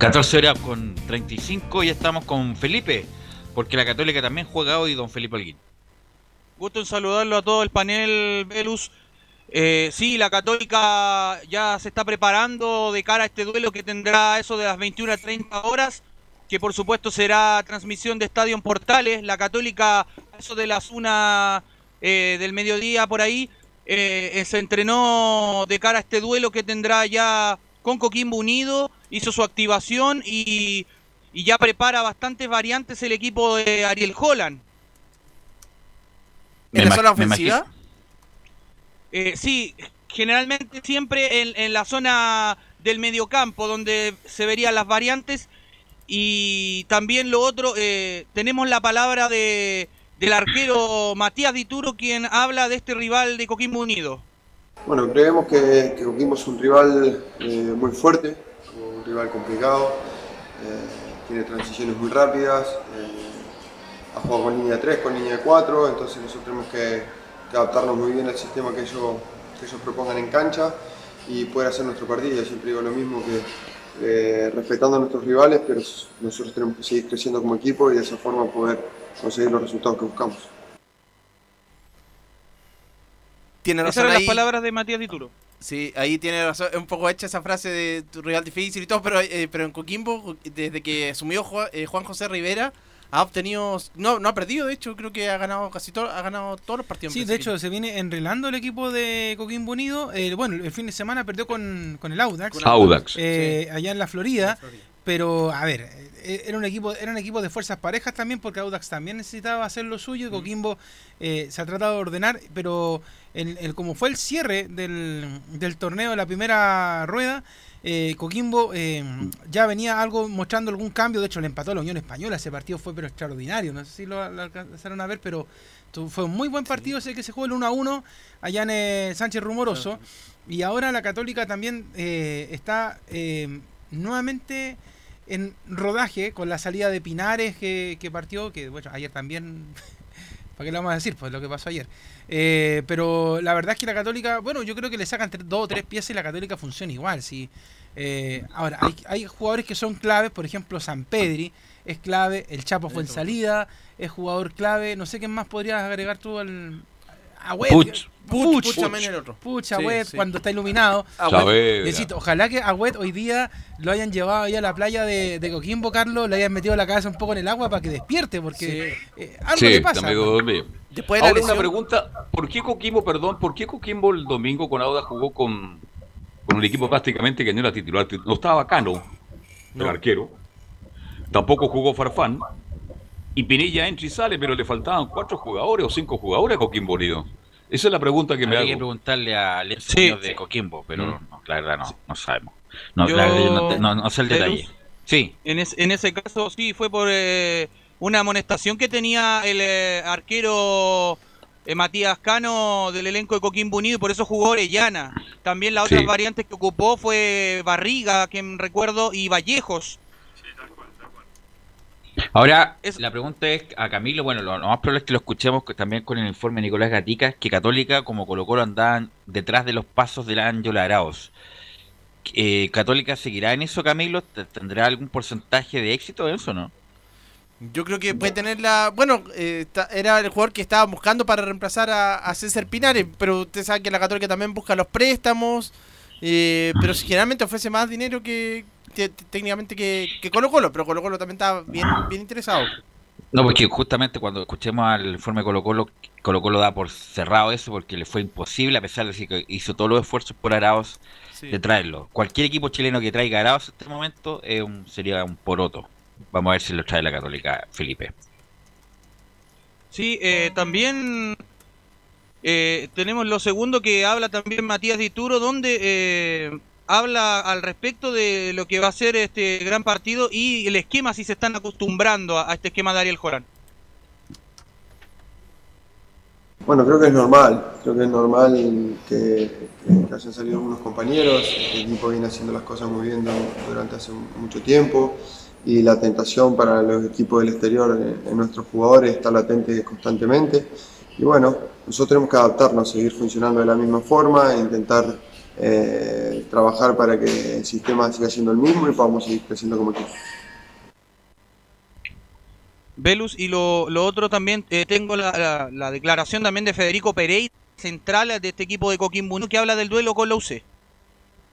14 horas con 35 y estamos con Felipe, porque la Católica también juega hoy, don Felipe Alguín. Gusto en saludarlo a todo el panel, Velus. Eh, sí, la Católica ya se está preparando de cara a este duelo que tendrá eso de las 21 a 30 horas, que por supuesto será transmisión de Estadio en Portales. La Católica, eso de las una eh, del mediodía por ahí, eh, se entrenó de cara a este duelo que tendrá ya con Coquimbo Unido hizo su activación y, ya prepara bastantes variantes el equipo de Ariel Holland. ¿En la zona ofensiva? Eh, sí, generalmente siempre en, la zona del mediocampo donde se verían las variantes y también lo otro, eh, tenemos la palabra de, del arquero Matías Dituro quien habla de este rival de Coquimbo Unido. Bueno, creemos que, Coquimbo es un rival eh, muy fuerte, un rival complicado, eh, tiene transiciones muy rápidas, eh, ha jugado con línea 3, con línea 4, entonces nosotros tenemos que, adaptarnos muy bien al sistema que ellos, ellos propongan en cancha y poder hacer nuestro partido. Yo siempre digo lo mismo que respetando a nuestros rivales, pero nosotros tenemos que seguir creciendo como equipo y de esa forma poder conseguir los resultados que buscamos. Tiene razón Esas eran las palabras de Matías Dituro. Sí, ahí tiene razón. Es un poco hecha esa frase de tu rival difícil y todo, pero, eh, pero en Coquimbo, desde que asumió eh, Juan, José Rivera, ha obtenido. No, no ha perdido, de hecho, creo que ha ganado casi todo, ha ganado todos los partidos. Sí, de hecho, se viene enrelando el equipo de Coquimbo Unido. Eh, bueno, el fin de semana perdió con, con el Audax. Audax. Allá en la Florida. Pero, a ver, era un equipo era un equipo de fuerzas parejas también, porque Audax también necesitaba hacer lo suyo. Y Coquimbo se ha tratado de ordenar, pero el, como fue el cierre del, del torneo de la primera rueda, eh, Coquimbo eh, ya venía algo mostrando algún cambio. De hecho, le empató a la Unión Española. Ese partido fue pero extraordinario. No sé si lo, alcanzaron a ver, pero fue un muy buen partido ese que se jugó el 1 a 1 allá en el Sánchez Rumoroso. Y ahora la Católica también eh, está nuevamente en rodaje con la salida de Pinares que, que partió, que bueno, ayer también ¿Para qué le vamos a decir? Pues lo que pasó ayer. Eh, pero la verdad es que la Católica, bueno, yo creo que le sacan dos o tres piezas y la Católica funciona igual. ¿sí? Eh, ahora, hay, jugadores que son claves, por ejemplo, San Pedri es clave, el Chapo fue en salida, es jugador clave. No sé qué más podrías agregar tú al, Agüed. Puch. Puch, Puch también el otro. Puch, Sí, Agüed, sí. cuando está iluminado. Necesito- ojalá que Agüed hoy día lo hayan llevado ahí a la playa de, de Coquimbo, Carlos, le hayan metido la cabeza un poco en el agua para que despierte, porque eh, algo Sí, le pasa. Después de la Ahora una lesión- pregunta, ¿por qué Coquimbo, perdón, por qué Coquimbo el domingo con Auda jugó con, con un equipo prácticamente que no era titular? No estaba Cano, el arquero, tampoco jugó Farfán, y Pinilla entra y sale, pero le faltaban cuatro jugadores o cinco jugadores a Coquimbo Unido. Esa es la pregunta que me Habría que hago. preguntarle a Lenzo Sí. De Coquimbo, pero Mm. no, la verdad no, no sabemos. No, Yo- la verdad yo no, te- no- no sé el detalle. Sí, En, es- en ese caso sí fue por eh, una amonestación que tenía el eh, arquero eh, Matías Cano del elenco de Coquimbo Unido y por eso jugó Orellana. También las otras Sí. variantes que ocupó fue Barriga, que recuerdo, y Vallejos. Ahora, la pregunta es a Camilo, bueno, lo, lo más probable es que lo escuchemos también con el informe de Nicolás Gatica, que Católica como Colo Colo andaban detrás de los pasos de la Ángela Araos. Eh, ¿Católica seguirá en eso, Camilo? ¿T- ¿Tendrá algún porcentaje de éxito en eso, no? Yo creo que puede tener la. Bueno, eh, era el jugador que estaba buscando para reemplazar a, a César Pinares, pero usted sabe que la Católica también busca los préstamos. eh, pero si generalmente ofrece más dinero que- técnicamente que, que Colo Colo, pero Colo Colo también está bien, bien interesado. No, porque justamente cuando escuchemos al informe de Colo Colo, Colo Colo da por cerrado eso porque le fue imposible, a pesar de que hizo todos los esfuerzos por Araos de traerlo. Cualquier equipo chileno que traiga Araos en este momento es un, sería un poroto. Vamos a ver si lo trae la Católica, Felipe. Sí, eh, también eh, tenemos lo segundo que habla también Matías Dituro, donde eh, habla al respecto de lo que va a ser este gran partido y el esquema, si se están acostumbrando a, este esquema de Ariel Jorán. Bueno, creo que es normal, creo que es normal que, hayan salido algunos compañeros, el equipo viene haciendo las cosas muy bien du- durante hace mucho tiempo y la tentación para los equipos del exterior en nuestros jugadores está latente constantemente y bueno, nosotros tenemos que adaptarnos, seguir funcionando de la misma forma, e intentar eh, trabajar para que el sistema siga siendo el mismo y podamos seguir creciendo como equipo. Velus, y lo, lo otro también, eh, tengo la, la- la declaración también de Federico Pereira, central de este equipo de Coquimbo que habla del duelo con la UC.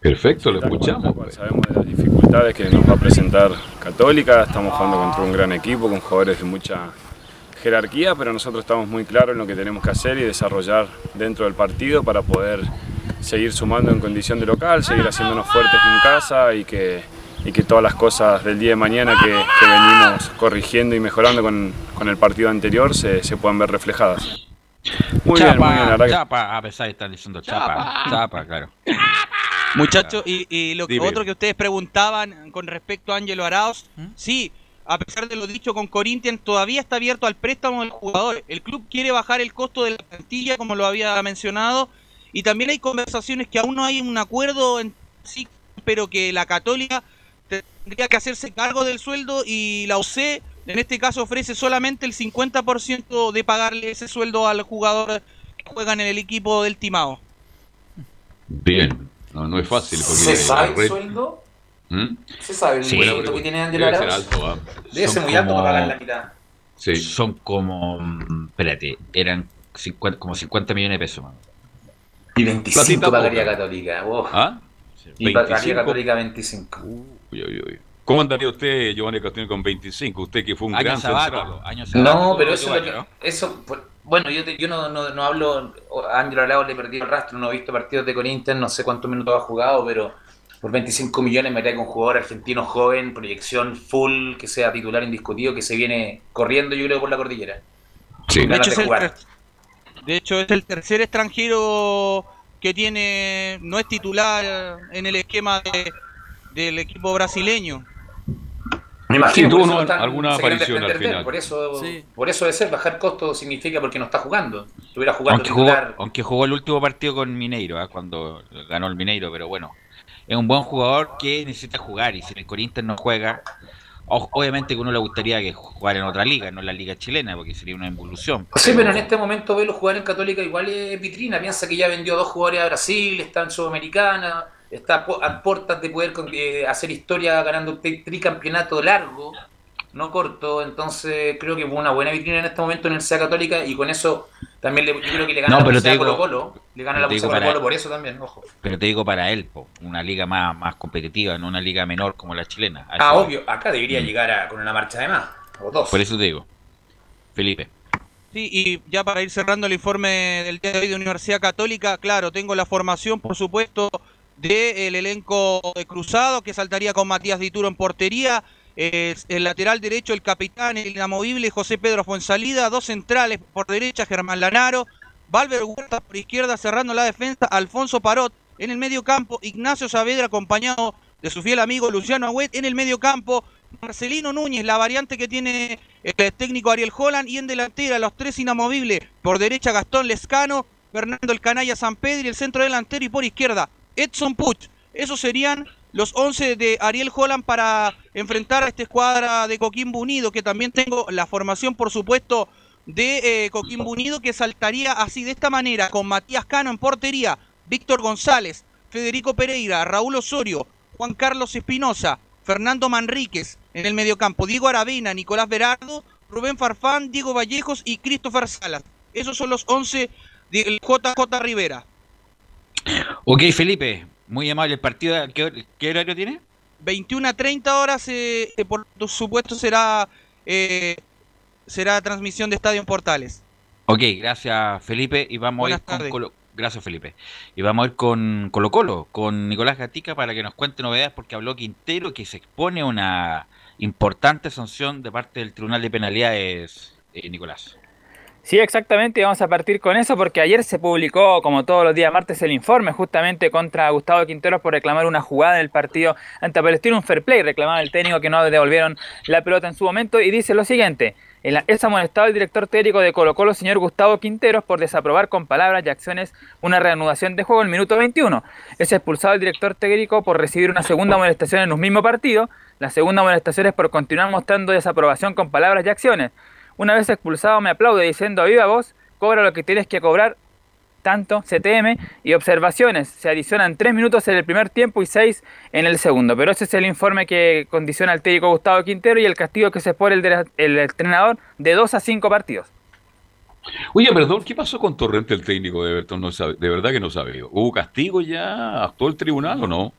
Perfecto, lo escuchamos. pues. Sabemos de las dificultades que nos va a presentar Católica, estamos jugando contra un gran equipo con jugadores de mucha jerarquía, pero nosotros estamos muy claros en lo que tenemos que hacer y desarrollar dentro del partido para poder seguir sumando en condición de local, seguir haciéndonos fuertes en casa y que, y que todas las cosas del día de mañana que, que venimos corrigiendo y mejorando con, con el partido anterior se, se puedan ver reflejadas. Muy bien, muy bien, la que- Chapa, a pesar de estar diciendo chapa, chapa, claro. Muchachos, y, y lo Dime. otro que ustedes preguntaban con respecto a Ángelo Arauz, sí, a pesar de lo dicho con Corinthians, todavía está abierto al préstamo del jugador. El club quiere bajar el costo de la plantilla, como lo había mencionado, y también hay conversaciones que aún no hay un acuerdo en sí, pero que la Católica tendría que hacerse cargo del sueldo y la UC en este caso ofrece solamente el 50% de pagarle ese sueldo al jugador que juega en el equipo del Timao. Bien, no, no es fácil. Porque ¿Se sabe el red- sueldo? ¿Mm? ¿Se sabe el Sí. sueldo que tiene Ángel Debe ser alto, ¿ah? Debe ser muy alto para pagar la mitad. Son como, mm, espérate, eran 50, como 50 millones de pesos. man. Y 25 Platita pagaría poca. Católica. oh. ¿Ah? Y pagaría 25. Católica 25. Uy, uy, uy. ¿Cómo andaría usted, Giovanni Castillo, con 25? Usted que fue un Año gran sabático, central. año No, pero eso, eso pues, bueno, yo, te- yo no, no, no hablo, a Ángelo Arauz le perdí el rastro, no he visto partidos de Corinthians, no sé cuántos minutos ha jugado, pero por 25 millones me trae con un jugador argentino joven, proyección full, que sea titular indiscutido, que se viene corriendo yo creo por la cordillera. Sí. De hecho, de es el jugar. ter- de hecho, es el tercer extranjero que tiene, no es titular en el esquema de- del equipo brasileño. Me imagino Sí, tuvo una- están- alguna aparición al final. Por eso, por eso de ser bajar costo significa porque no está jugando. Estuviera jugando Aunque jugó, titular. aunque jugó el último partido con Mineiro, ¿ah? cuando ganó el Mineiro, pero bueno, es un buen jugador que necesita jugar y si el Corinthians no juega, obviamente que uno le gustaría que jugara en otra liga, no en la liga chilena, porque sería una involución. Sí, pero en este momento verlo jugar en Católica igual es vitrina. Piensa que ya vendió dos jugadores a Brasil, está en Sudamericana, está a puertas de poder eh, hacer historia ganando un tri- tricampeonato largo, no corto. Entonces creo que fue una buena vitrina en este momento en Universidad Católica y con eso También le, yo creo que le gana No, la pero pulsera te a digo- Colo Colo. Le gana la digo a Colo para- Colo por eso también, ojo. Pero te digo para él, po, una liga más, más competitiva, no una liga menor como la chilena. Ah, obvio, acá debería Mm. llegar a- con una marcha de más. O dos. Por eso te digo. Felipe. Sí, y ya para ir cerrando el informe del día de hoy de Universidad Católica, claro, tengo la formación, por supuesto, del elenco de Cruzado, que saltaría con Matías Dituro en portería, el lateral derecho, el capitán, el inamovible José Pedro Fuensalida, dos centrales por derecha, Germán Lanaro, Valver Huerta por izquierda, cerrando la defensa, Alfonso Parot. En el medio campo, Ignacio Saavedra acompañado de su fiel amigo Luciano Agüet en el medio campo, Marcelino Núñez, la variante que tiene el técnico Ariel Holland, y en delantera los tres inamovibles, por derecha Gastón Lescano, Fernando el Canalla San Pedro y el centro delantero, y por izquierda Edson Puch. Esos serían los 11 de Ariel Holland para enfrentar a esta escuadra de Coquimbo Unido, que también tengo la formación, por supuesto, de eh, Coquimbo Unido, que saltaría así de esta manera, con Matías Cano en portería, Víctor González, Federico Pereira, Raúl Osorio, Juan Carlos Espinosa, Fernando Manríquez en el mediocampo, Diego Aravena, Nicolás Berardo, Rubén Farfán, Diego Vallejos y Christopher Salas. Esos son los 11 del JJ Rivera. Ok, Felipe, muy amable. ¿El partido qué, hor- qué horario tiene? 21 a 30 horas, eh, eh, por supuesto, será, eh, será transmisión de Estadio en Portales. Ok, gracias Felipe. Y vamos Buenas a ir con. Colo... Gracias Felipe. Y vamos a ir con Colo Colo, con Nicolás Gatica para que nos cuente novedades porque habló Quintero que se expone a una importante sanción de parte del Tribunal de Penalidades, eh, Nicolás. Sí, exactamente, vamos a partir con eso porque ayer se publicó, como todos los días martes, el informe justamente contra Gustavo Quinteros por reclamar una jugada en el partido ante Palestino, un fair play, reclamaba el técnico que no devolvieron la pelota en su momento y dice lo siguiente, es amonestado el director técnico de Colo Colo, señor Gustavo Quinteros, por desaprobar con palabras y acciones una reanudación de juego en el minuto 21. Es expulsado el director técnico por recibir una segunda amonestación en un mismo partido, la segunda amonestación es por continuar mostrando desaprobación con palabras y acciones. Una vez expulsado me aplaude diciendo viva voz, cobra lo que tienes que cobrar, tanto CTM y observaciones. Se adicionan 3 minutos en el primer tiempo y 6 en el segundo. Pero ese es el informe que condiciona al técnico Gustavo Quintero y el castigo que se pone el, el entrenador de 2 a 5 partidos. Oye, perdón, ¿qué pasó con Torrente, el técnico de Everton? No sabe, de verdad que no sabe. ¿Hubo castigo ya? ¿Actuó el tribunal o no?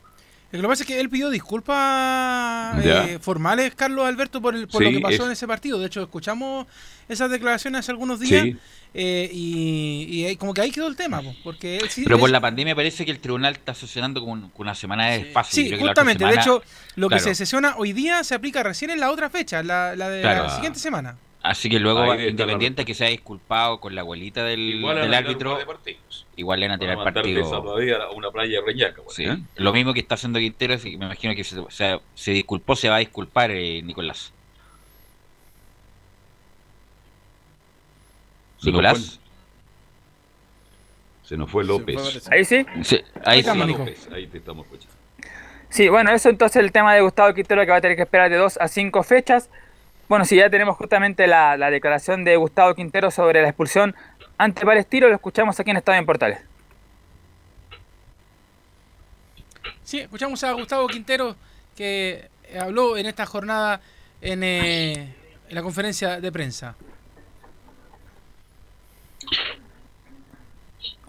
Lo que pasa es que él pidió disculpas eh, formales, Carlos Alberto, por, el- por Sí, lo que pasó es- en ese partido. De hecho, escuchamos esas declaraciones hace algunos días Sí. eh, y, y como que ahí quedó el tema, po, porque él sí... Pero por la pandemia parece que el tribunal está sesionando con, con una semana de espacio. Sí, justamente. De hecho, lo que se sesiona hoy día se aplica recién en la otra fecha, la, la de Claro. la siguiente semana. Así que luego, Ahí independiente que se haya disculpado con la abuelita del, Igual del árbitro, par de partidos. igual le van a tirar partido. todavía a una playa de Reñaca. Sí. Lo mismo que está haciendo Quintero, me imagino que se, o sea, se disculpó, se va a disculpar eh, Nicolás. Se Nicolás. Se nos fue López. Ahí sí. Sí, ahí sí. López, Ahí te estamos escuchando. Sí, bueno, eso entonces el tema de Gustavo Quintero que va a tener que esperar de 2 a 5 fechas. Bueno, si ya tenemos justamente la, la declaración de Gustavo Quintero sobre la expulsión ante Palestino, lo escuchamos aquí en Estadio en Portales. Sí, escuchamos a Gustavo Quintero que habló en esta jornada en, eh, en la conferencia de prensa.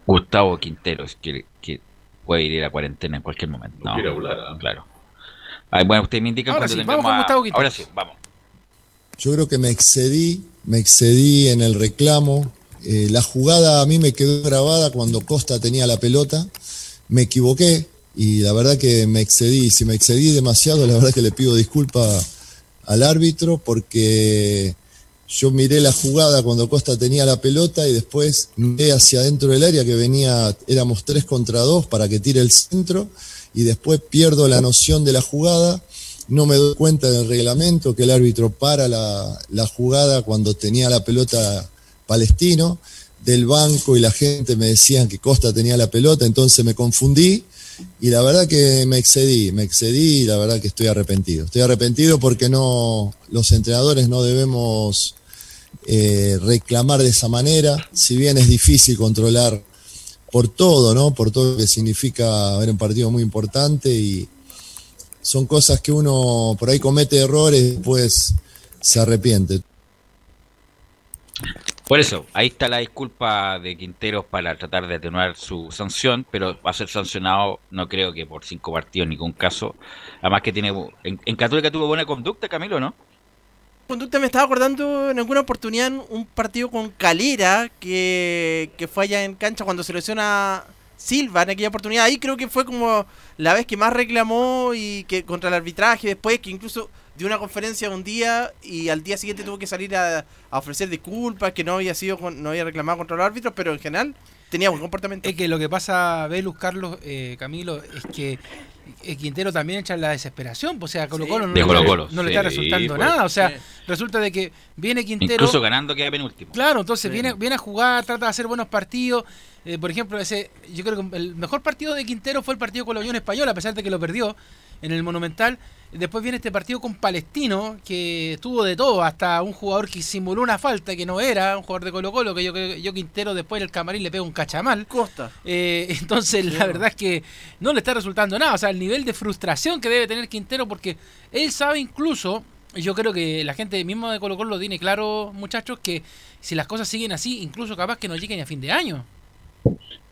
Gustavo Quinteros, que, que puede ir a la cuarentena en cualquier momento. No, quiere hablar, ¿ah? Claro. Ay, bueno, ustedes me indican Ahora cuando sí, vamos con a- Gustavo Quinteros. Ahora sí, vamos. Yo creo que me excedí, me excedí en el reclamo. Eh, la jugada a mí me quedó grabada cuando Costa tenía la pelota. Me equivoqué y la verdad que me excedí. Si me excedí demasiado, la verdad que le pido disculpas al árbitro porque yo miré la jugada cuando Costa tenía la pelota y después miré hacia adentro del área que venía, éramos tres contra dos para que tire el centro y después pierdo la noción de la jugada no me doy cuenta del reglamento que el árbitro para la, la jugada cuando tenía la pelota palestino, del banco y la gente me decían que Costa tenía la pelota, entonces me confundí y la verdad que me excedí, me excedí y la verdad que estoy arrepentido. Estoy arrepentido porque no, los entrenadores no debemos eh, reclamar de esa manera, si bien es difícil controlar por todo, ¿no? Por todo lo que significa ver un partido muy importante y, son cosas que uno por ahí comete errores y después se arrepiente. Por eso, ahí está la disculpa de Quinteros para tratar de atenuar su sanción, pero va a ser sancionado, no creo que por cinco partidos en ningún caso. Además que tiene, en, en Católica tuvo buena conducta, Camilo, ¿no? Conducta me estaba acordando en alguna oportunidad un partido con Calera que, que fue allá en cancha cuando se lesiona Silva en aquella oportunidad. Ahí creo que fue como la vez que más reclamó y que contra el arbitraje después, que incluso dio una conferencia un día y al día siguiente tuvo que salir a, ofrecer disculpas, que no había sido no había reclamado contra los árbitros, pero en general tenía buen comportamiento. Es que lo que pasa, Velus, Carlos, eh, Camilo, es que eh, Quintero también echa la desesperación. pues, O sea, Colo Colo no, De le- Colo-Colo, no le sí, está resultando pues. nada. O sea, Sí. resulta de que viene Quintero. Incluso ganando queda penúltimo. Claro, entonces viene, viene a jugar, trata de hacer buenos partidos. Eh, por ejemplo, ese, yo creo que el mejor partido de Quintero fue el partido con la Unión Española, a pesar de que lo perdió en el Monumental. Después viene este partido con Palestino, que tuvo de todo, hasta un jugador que simuló una falta que no era, un jugador de Colo Colo, que yo yo Quintero después en el camarín le pega un cachamal. Costa. Eh, [LAUGHS] entonces, la verdad es que no le está resultando nada. O sea, el nivel de frustración que debe tener Quintero, porque él sabe incluso, y yo creo que la gente misma de Colo Colo lo tiene claro, muchachos, que si las cosas siguen así, incluso capaz que no lleguen a fin de año.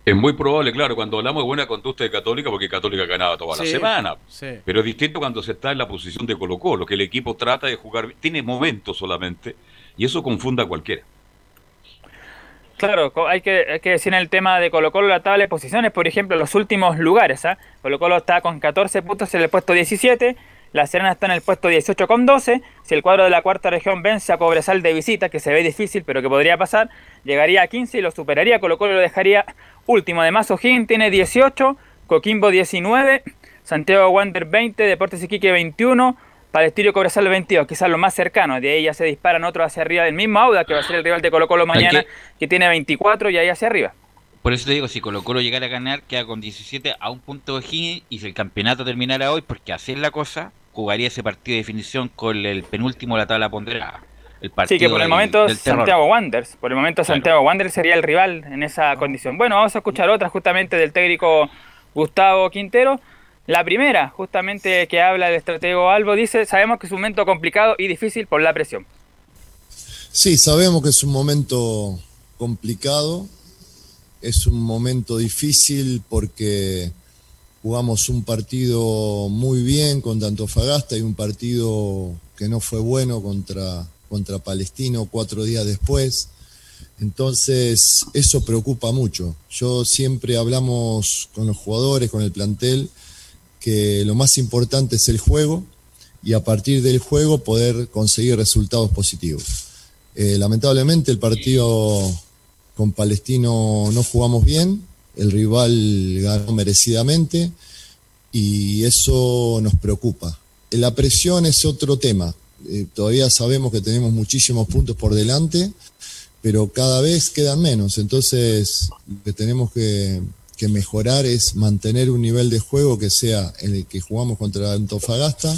Es muy probable, claro, cuando hablamos de buena conducta de Católica, porque Católica ganaba toda la Sí, semana. sí. Pero es distinto cuando se está en la posición de Colo Colo, que el equipo trata de jugar, tiene momentos solamente, y eso confunda a cualquiera. Claro, hay que, hay que decir en el tema de Colo Colo la tabla de posiciones, por ejemplo, los últimos lugares. ¿ah? Colo Colo está con 14 puntos en el puesto 17, La Serena está en el puesto 18 con 12. Si el cuadro de la cuarta región vence a Cobresal de visita, que se ve difícil, pero que podría pasar, llegaría a 15 y lo superaría. Colo Colo lo dejaría último. Además, O'Higgins tiene 18, Coquimbo 19, Santiago Wander 20, Deportes Iquique 21, Palestino Cobresal 22, quizás lo más cercano. De ahí ya se disparan otros hacia arriba del mismo Auda, que va a ser el rival de Colo Colo mañana, que tiene 24 y ahí hacia arriba. Por eso te digo, si Colo Colo llegara a ganar, queda con 17 a un punto de Higgins y si el campeonato terminara hoy, porque así es la cosa, jugaría ese partido de definición con el penúltimo de la tabla ponderada. El partido Sí, que por el del- momento del. Santiago Wanderers, por el momento Santiago Wanderers sería el rival en esa condición. Bueno, vamos a escuchar otra justamente del técnico Gustavo Quintero. La primera, justamente que habla el estratego Albo, dice, sabemos que es un momento complicado y difícil por la presión. Sí, sabemos que es un momento complicado, es un momento difícil porque jugamos un partido muy bien contra Antofagasta y un partido que no fue bueno contra, contra Palestino cuatro días después. Entonces, eso preocupa mucho. Yo siempre hablamos con los jugadores, con el plantel, que lo más importante es el juego y a partir del juego poder conseguir resultados positivos. Eh, lamentablemente el partido con Palestino no jugamos bien, el rival ganó merecidamente y eso nos preocupa. La presión es otro tema. Eh, todavía sabemos que tenemos muchísimos puntos por delante, pero cada vez quedan menos. Entonces, lo que tenemos que, mejorar es mantener un nivel de juego que sea el que jugamos contra Antofagasta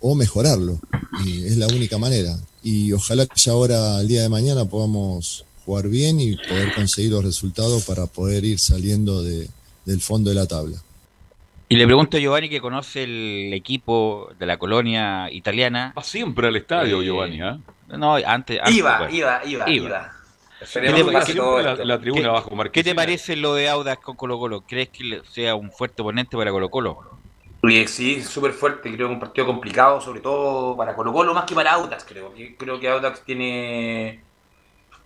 o mejorarlo. Es la única manera. Y ojalá que ya ahora, el día de mañana, podamos jugar bien y poder conseguir los resultados para poder ir saliendo de- del fondo de la tabla. Y le pregunto a Giovanni que conoce el equipo de la colonia italiana. Va siempre al estadio, Eh, Giovanni, ¿ah? No, antes. antes, Iba, bueno. iba, iba, iba. ¿Qué Esperemos te, que pase qué- todo la- la tribuna ¿Qué- bajo ¿Qué te parece lo de Audax con Colo Colo? ¿Crees que sea un fuerte oponente para Colo Colo? Sí, súper fuerte, creo que es un partido complicado, sobre todo para Colo Colo, más que para Audax, creo. Creo que Audax tiene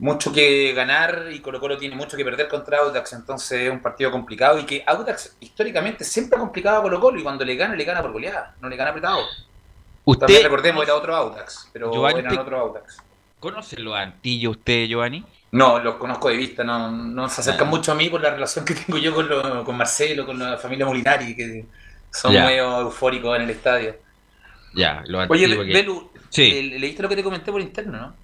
mucho que ganar y Colo Colo tiene mucho que perder contra Audax, entonces es un partido complicado y que Audax históricamente siempre ha complicado a Colo Colo y cuando le gana, le gana por goleada, no le gana apretado. Usted- También recordemos, era otro Audax, pero Giovanni, eran otro Audax. ¿Conoce los antillos usted, Giovanni? No, los conozco de vista, no, no se acercan Ah. mucho a mí por la relación que tengo yo con, lo- con Marcelo, con la familia Molinari, que son Ya. medio eufóricos en el estadio. Ya, los Oye, que- Belu, Sí. eh, leíste lo que te comenté por interno, ¿no?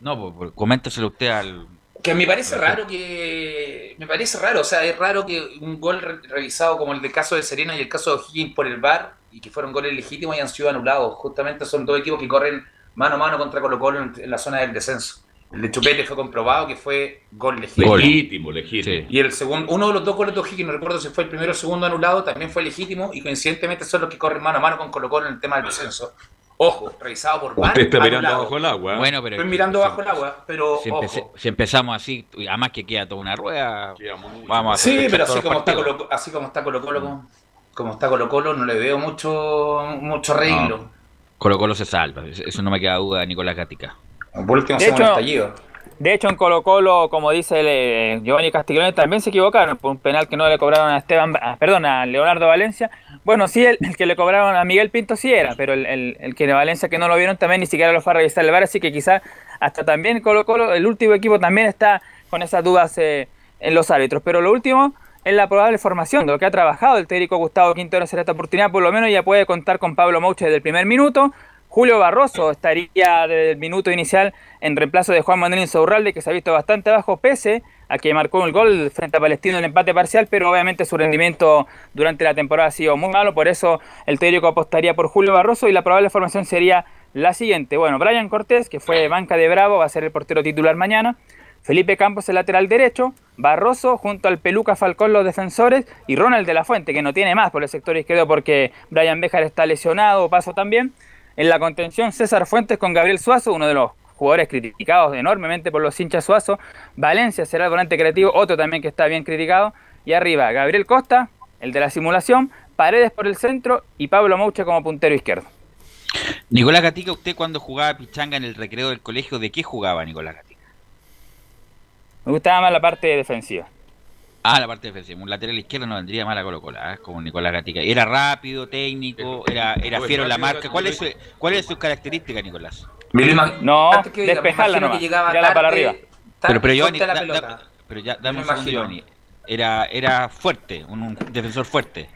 No, pues, pues, coméntaselo usted al. Que me parece raro que. Me parece raro, o sea, es raro que un gol re- revisado como el del caso de Serena y el caso de O'Higgins por el VAR y que fueron goles legítimos hayan sido anulados. Justamente son dos equipos que corren mano a mano contra Colo Colo en, en la zona del descenso. El de Chupete fue comprobado que fue gol legítimo. Legítimo, legítimo. Y el segundo, uno de los dos goles de O'Higgins, no recuerdo si fue el primero o el segundo anulado, también fue legítimo y coincidentemente son los que corren mano a mano con Colo Colo en el tema del descenso. Ojo, revisado por VAR. Usted está mirando bajo el agua. Bueno, pero Estoy mirando bajo el agua, pero si, ojo. empece- si empezamos así, además que queda toda una rueda, vamos a Sí, pero así como, está. Colo, así como está Colo Colo, como, como está Colo Colo, no le veo mucho, mucho arreglo. Colo Colo se salva, eso no me queda duda, Nicolás Gatica. Por último, De hecho- estallido. De hecho, en Colo Colo, como dice el, eh, Giovanni Castiglione, también se equivocaron por un penal que no le cobraron a Esteban, ah, perdón, a Leonardo Valencia. Bueno, sí, el, el que le cobraron a Miguel Pinto sí era, pero el, el- el que de Valencia que no lo vieron también ni siquiera lo fue a revisar el VAR, así que quizás hasta también Colo Colo, el último equipo también está con esas dudas eh, en los árbitros. Pero lo último es la probable formación de lo que ha trabajado el técnico Gustavo Quintero en esta oportunidad, por lo menos ya puede contar con Pablo Mouche desde el primer minuto. Julio Barroso estaría desde el minuto inicial en reemplazo de Juan Manuel Insaurralde, que se ha visto bastante bajo, pese a que marcó el gol frente a Palestino en el empate parcial, pero obviamente su rendimiento durante la temporada ha sido muy malo, por eso el técnico apostaría por Julio Barroso y la probable formación sería la siguiente. Bueno, Brian Cortés, que fue banca de Bravo, va a ser el portero titular mañana. Felipe Campos, el lateral derecho. Barroso junto al Peluca Falcón, los defensores. Y Ronald de la Fuente, que no tiene más por el sector izquierdo porque Brian Bejar está lesionado, paso también. En la contención, César Fuentes con Gabriel Suazo, uno de los jugadores criticados enormemente por los hinchas Suazo. Valencia será el volante creativo, otro también que está bien criticado. Y arriba, Gabriel Costa, el de la simulación. Paredes por el centro y Pablo Mouche como puntero izquierdo. Nicolás Gatica, usted cuando jugaba pichanga en el recreo del colegio, ¿de qué jugaba Nicolás Gatica? Me gustaba más la parte defensiva. Ah, la parte defensiva. Un lateral izquierdo no vendría mal a Colo Colo, ¿eh? como Nicolás Gatica. Era rápido, técnico, era, era fiero en la marca. ¿Cuál es, su, ¿Cuál es su característica, Nicolás? No, despejarla nomás, que llegaba tirarla para arriba. tarde Pero, pero Giovanni, suelta la da- da- pelota. pero ya, dame Me un segundo, imagino. Giovanni. Era, era fuerte, un, un defensor fuerte.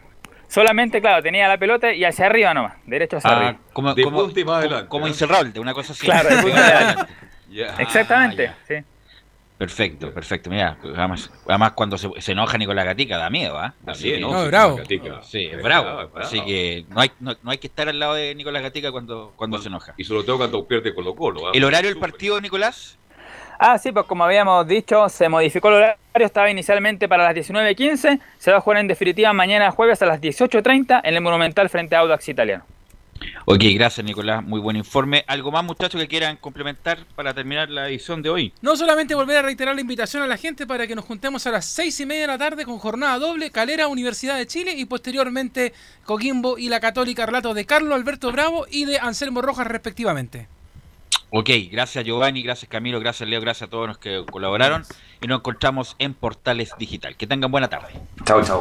Solamente, claro, tenía la pelota y hacia arriba nomás, derecho hacia Ah, arriba. como, De como, punta y más como- adelante, como ¿no? Incerrable, una cosa así. Claro, de adelante. Ya. Exactamente, Ah, sí. Perfecto, perfecto. Mira, además, además cuando se, se enoja Nicolás Gatica da miedo, ¿ah? Miedo, que- ¿no? No, Sí, bravo. Gatica. Sí, es Es bravo. es. Así que no hay, no, no hay que estar al lado de Nicolás Gatica cuando, cuando se enoja. Y sobre todo cuando pierde Colo Colo. ¿ah? ¿El horario del partido, Nicolás? Ah, sí, pues como habíamos dicho, se modificó el horario, estaba inicialmente para las 19.15, se va a jugar en definitiva mañana jueves a las 18.30 en el Monumental frente a Audax Italiano. Ok, gracias Nicolás, muy buen informe. ¿Algo más muchachos que quieran complementar para terminar la edición de hoy? No solamente volver a reiterar la invitación a la gente para que nos juntemos a las seis y media de la tarde con jornada doble, Calera, Universidad de Chile y posteriormente Coquimbo y la Católica, relatos de Carlos Alberto Bravo y de Anselmo Rojas respectivamente. Ok, gracias Giovanni, gracias Camilo, gracias Leo, gracias a todos los que colaboraron y nos encontramos en Portales Digital. Que tengan buena tarde. Chao, chao.